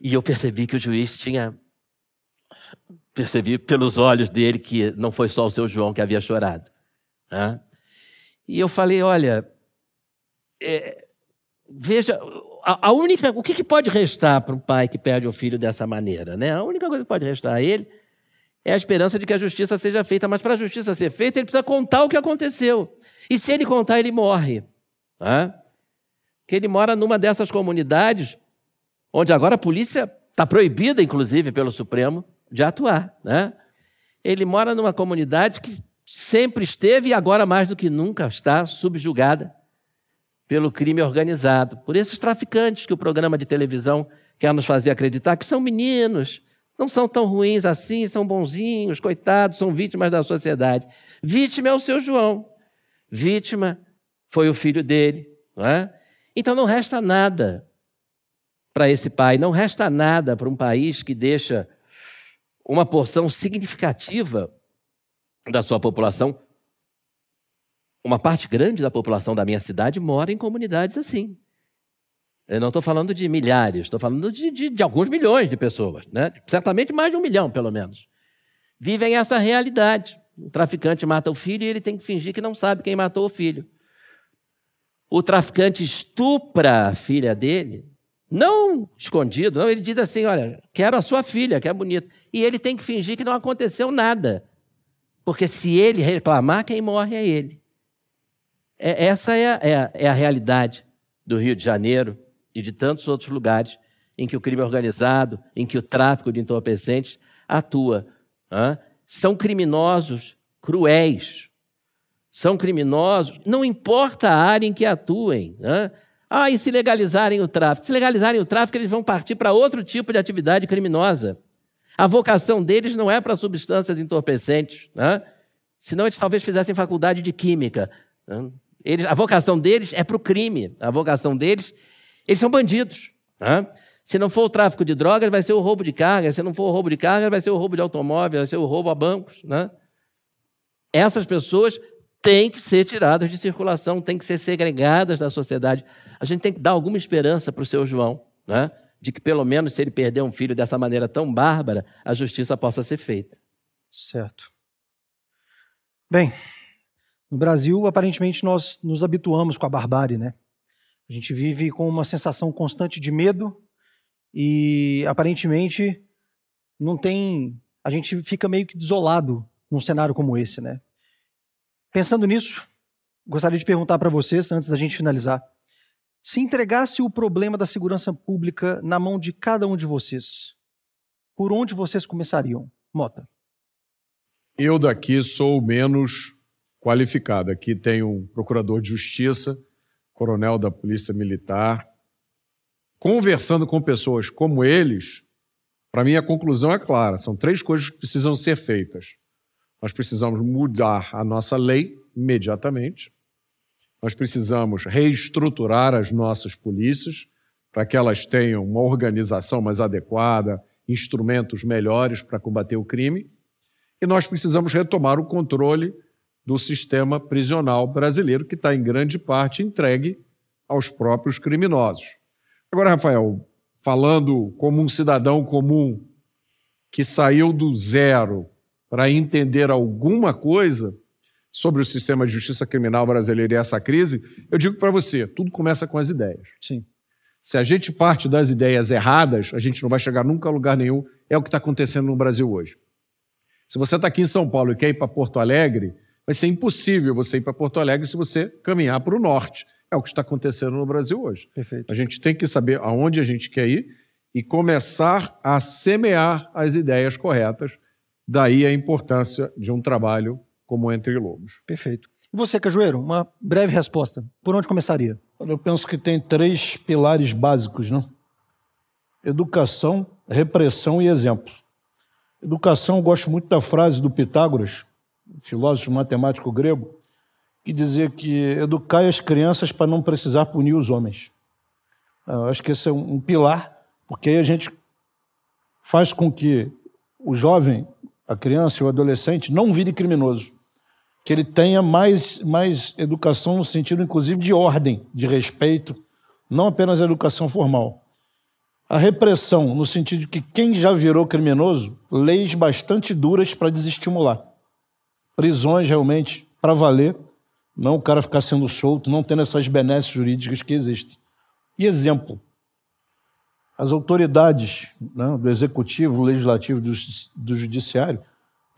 E eu percebi que o juiz tinha. Percebi pelos olhos dele que não foi só o seu João que havia chorado. Né? E eu falei: olha, é, veja, a, a, única. O que, que pode restar para um pai que perde um filho dessa maneira? Né? A única coisa que pode restar a ele é a esperança de que a justiça seja feita. Mas para a justiça ser feita, ele precisa contar o que aconteceu. E se ele contar, ele morre. Tá? Que ele mora numa dessas comunidades onde agora a polícia está proibida, inclusive, pelo Supremo, de atuar. Né? Ele mora numa comunidade que sempre esteve e agora mais do que nunca está subjugada pelo crime organizado, por esses traficantes que o programa de televisão quer nos fazer acreditar que são meninos, não são tão ruins assim, são bonzinhos, coitados, são vítimas da sociedade. Vítima é o seu João. Vítima foi o filho dele. Não é? Então não resta nada para esse pai, não resta nada para um país que deixa uma porção significativa da sua população. Uma parte grande da população da minha cidade mora em comunidades assim. Eu não estou falando de milhares, estou falando de, de, de, alguns milhões de pessoas, né? certamente mais de um milhão, pelo menos. Vivem essa realidade. O traficante mata o filho e ele tem que fingir que não sabe quem matou o filho. O traficante estupra a filha dele, não escondido, não. Ele diz assim: Olha, quero a sua filha, que é bonita. E ele tem que fingir que não aconteceu nada. Porque se ele reclamar, quem morre é ele. É, essa é a, é, a, é a realidade do Rio de Janeiro, e de tantos outros lugares em que o crime organizado, em que o tráfico de entorpecentes atua. São criminosos cruéis. São criminosos, não importa a área em que atuem. Ah, e se legalizarem o tráfico? Se legalizarem o tráfico, eles vão partir para outro tipo de atividade criminosa. A vocação deles não é para substâncias entorpecentes. Né? Senão eles talvez fizessem faculdade de química. Eles, a vocação deles é para o crime. A vocação deles eles são bandidos. Tá? Se não for o tráfico de drogas, vai ser o roubo de carga. Se não for o roubo de carga, vai ser o roubo de automóvel, vai ser o roubo a bancos. Né? Essas pessoas têm que ser tiradas de circulação, têm que ser segregadas da sociedade. A gente tem que dar alguma esperança para o seu João, né? de que pelo menos se ele perder um filho dessa maneira tão bárbara, a justiça possa ser feita. Certo. Bem, no Brasil, aparentemente, nós nos habituamos com a barbárie, né? A gente vive com uma sensação constante de medo e aparentemente não tem. A gente fica meio que desolado num cenário como esse, né? Pensando nisso, gostaria de perguntar para vocês, antes da gente finalizar, se entregasse o problema da segurança pública na mão de cada um de vocês, por onde vocês começariam? Mota. Eu daqui sou menos qualificado. Aqui tem um procurador de justiça coronel da Polícia Militar, conversando com pessoas como eles, para mim a conclusão é clara: são três coisas que precisam ser feitas. Nós precisamos mudar a nossa lei imediatamente, nós precisamos reestruturar as nossas polícias para que elas tenham uma organização mais adequada, instrumentos melhores para combater o crime, e nós precisamos retomar o controle do sistema prisional brasileiro, que está em grande parte entregue aos próprios criminosos. Agora, Rafael, falando como um cidadão comum que saiu do zero para entender alguma coisa sobre o sistema de justiça criminal brasileiro e essa crise, eu digo para você, tudo começa com as ideias. Sim. Se a gente parte das ideias erradas, a gente não vai chegar nunca a lugar nenhum. É o que está acontecendo no Brasil hoje. Se você está aqui em São Paulo e quer ir para Porto Alegre, vai ser impossível você ir para Porto Alegre se você caminhar para o norte. É o que está acontecendo no Brasil hoje. Perfeito. A gente tem que saber aonde a gente quer ir e começar a semear as ideias corretas. Daí a importância de um trabalho como Entre Lobos. Perfeito. E você, Cajueiro, uma breve resposta. Por onde começaria? Eu penso que tem três pilares básicos, né? Educação, repressão e exemplo. Educação, eu gosto muito da frase do Pitágoras, filósofo matemático grego, que dizia que educai as crianças para não precisar punir os homens. Eu acho que esse é um pilar, porque aí a gente faz com que o jovem, a criança e o adolescente não vire criminoso que ele tenha mais, mais educação no sentido, inclusive, de ordem, de respeito, não apenas a educação formal. A repressão, no sentido de que quem já virou criminoso, leis bastante duras para desestimular. Prisões realmente para valer, não o cara ficar sendo solto, não tendo essas benesses jurídicas que existem. E exemplo. As autoridades né, do executivo, do legislativo, do, do judiciário,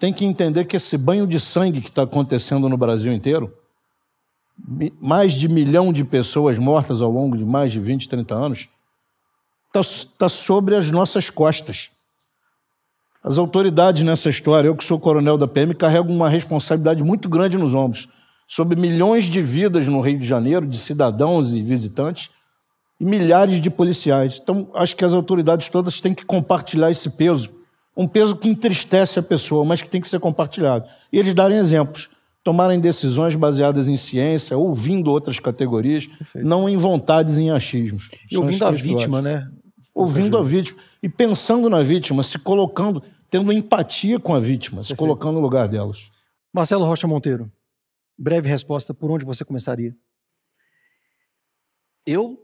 tem que entender que esse banho de sangue que está acontecendo no Brasil inteiro, mais de milhão de pessoas mortas ao longo de mais de 20, 30 anos, está tá sobre as nossas costas. As autoridades nessa história, eu que sou coronel da PM, carrego uma responsabilidade muito grande nos ombros sobre milhões de vidas no Rio de Janeiro, de cidadãos e visitantes, e milhares de policiais. Então, acho que as autoridades todas têm que compartilhar esse peso um peso que entristece a pessoa, mas que tem que ser compartilhado. E eles darem exemplos, tomarem decisões baseadas em ciência, ouvindo outras categorias, Perfeito. não em vontades e em achismos. E ouvindo a vítima, né? Ouvindo a vítima e pensando na vítima, se colocando, tendo empatia com a vítima, Perfeito. se colocando no lugar delas. Marcelo Rocha Monteiro, breve resposta, por onde você começaria? Eu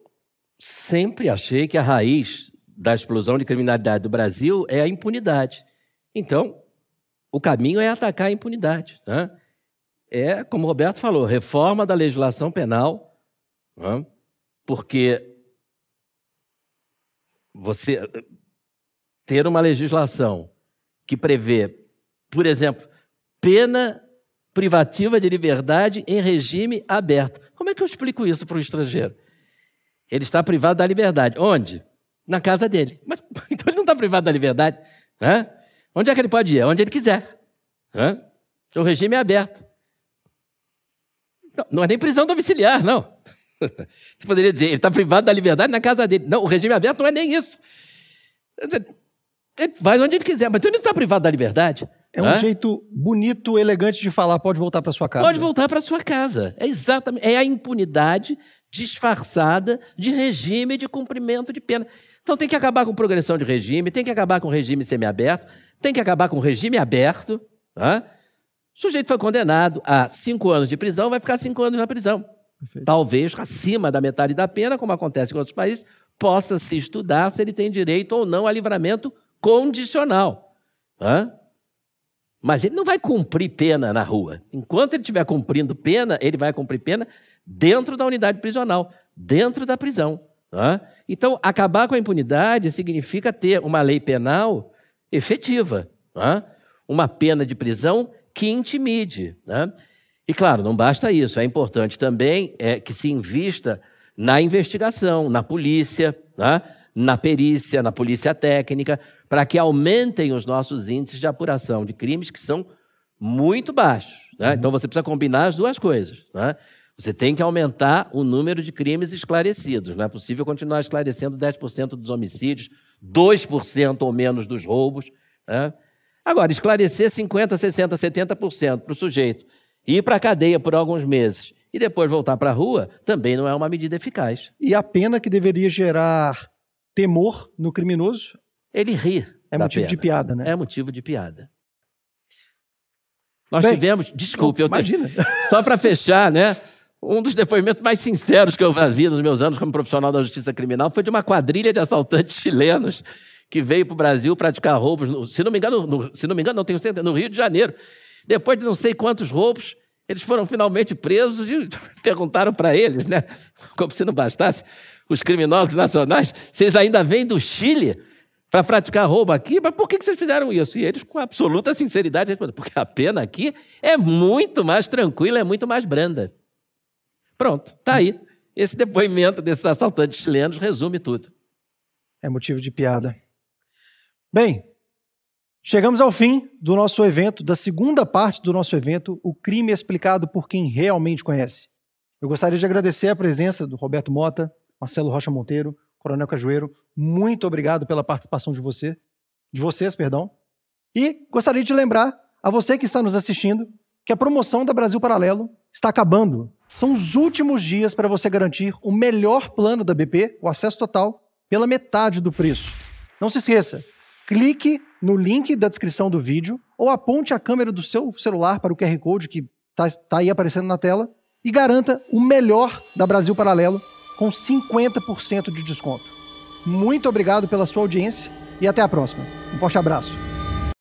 sempre achei que a raiz da explosão de criminalidade do Brasil é a impunidade. Então, o caminho é atacar a impunidade. Né? É, como o Roberto falou, reforma da legislação penal, né? porque você ter uma legislação que prevê, por exemplo, pena privativa de liberdade em regime aberto. Como é que eu explico isso para o estrangeiro? Ele está privado da liberdade. Onde? Na casa dele. Mas, então ele não está privado da liberdade. Né? Onde é que ele pode ir? Onde ele quiser. Né? O regime é aberto. Não, não é nem prisão domiciliar, não. Você poderia dizer, ele está privado da liberdade na casa dele. Não, o regime aberto não é nem isso. Ele vai onde ele quiser, mas então ele não está privado da liberdade. É um Hã? jeito bonito, elegante de falar, pode voltar para sua casa. Pode voltar para sua casa. É exatamente, é a impunidade disfarçada de regime de cumprimento de pena. Então tem que acabar com progressão de regime, tem que acabar com regime semiaberto, tem que acabar com regime aberto. Tá? O sujeito foi condenado a cinco anos de prisão, vai ficar cinco anos na prisão. Perfeito. Talvez acima da metade da pena, como acontece em outros países, possa se estudar se ele tem direito ou não a livramento condicional. Tá? Mas ele não vai cumprir pena na rua. Enquanto ele estiver cumprindo pena, ele vai cumprir pena dentro da unidade prisional, dentro da prisão. Então, acabar com a impunidade significa ter uma lei penal efetiva, uma pena de prisão que intimide. E, claro, não basta isso, é importante também é, que se invista na investigação, na polícia, na perícia, na polícia técnica, para que aumentem os nossos índices de apuração de crimes que são muito baixos. Né? Uhum. Então, você precisa combinar as duas coisas. Né? Você tem que aumentar o número de crimes esclarecidos. Não é possível continuar esclarecendo 10% dos homicídios, 2% ou menos dos roubos. Né? Agora, esclarecer 50%, 60%, 70% para o sujeito ir para a cadeia por alguns meses e depois voltar para a rua também não é uma medida eficaz. E a pena que deveria gerar temor no criminoso? Ele ri. É motivo pena. de piada, né? É motivo de piada. Nós Bem, tivemos, desculpe, eu imagina. Só para fechar, né? Um dos depoimentos mais sinceros que eu vi nos meus anos como profissional da justiça criminal foi de uma quadrilha de assaltantes chilenos que veio para o Brasil praticar roubos, no, se não me engano, no, se não me engano, não tenho certeza, no Rio de Janeiro. Depois de não sei quantos roubos, eles foram finalmente presos e perguntaram para eles, né, como se não bastasse, os criminólogos nacionais, vocês ainda vêm do Chile para praticar roubo aqui, mas por que vocês fizeram isso? E eles, com absoluta sinceridade, responderam: porque a pena aqui é muito mais tranquila, é muito mais branda. Pronto, tá aí. Esse depoimento desses assaltantes chilenos resume tudo. É motivo de piada. Bem, chegamos ao fim do nosso evento, da segunda parte do nosso evento, O Crime Explicado por Quem Realmente Conhece. Eu gostaria de agradecer a presença do Roberto Mota, Marcelo Rocha Monteiro, Coronel Cajueiro, muito obrigado pela participação de você, de vocês, perdão. E gostaria de lembrar a você que está nos assistindo que a promoção da Brasil Paralelo está acabando. São os últimos dias para você garantir o melhor plano da BP, o acesso total, pela metade do preço. Não se esqueça, clique no link da descrição do vídeo ou aponte a câmera do seu celular para o QR Code que está tá aí aparecendo na tela e garanta o melhor da Brasil Paralelo com 50% de desconto. Muito obrigado pela sua audiência e até a próxima. Um forte abraço.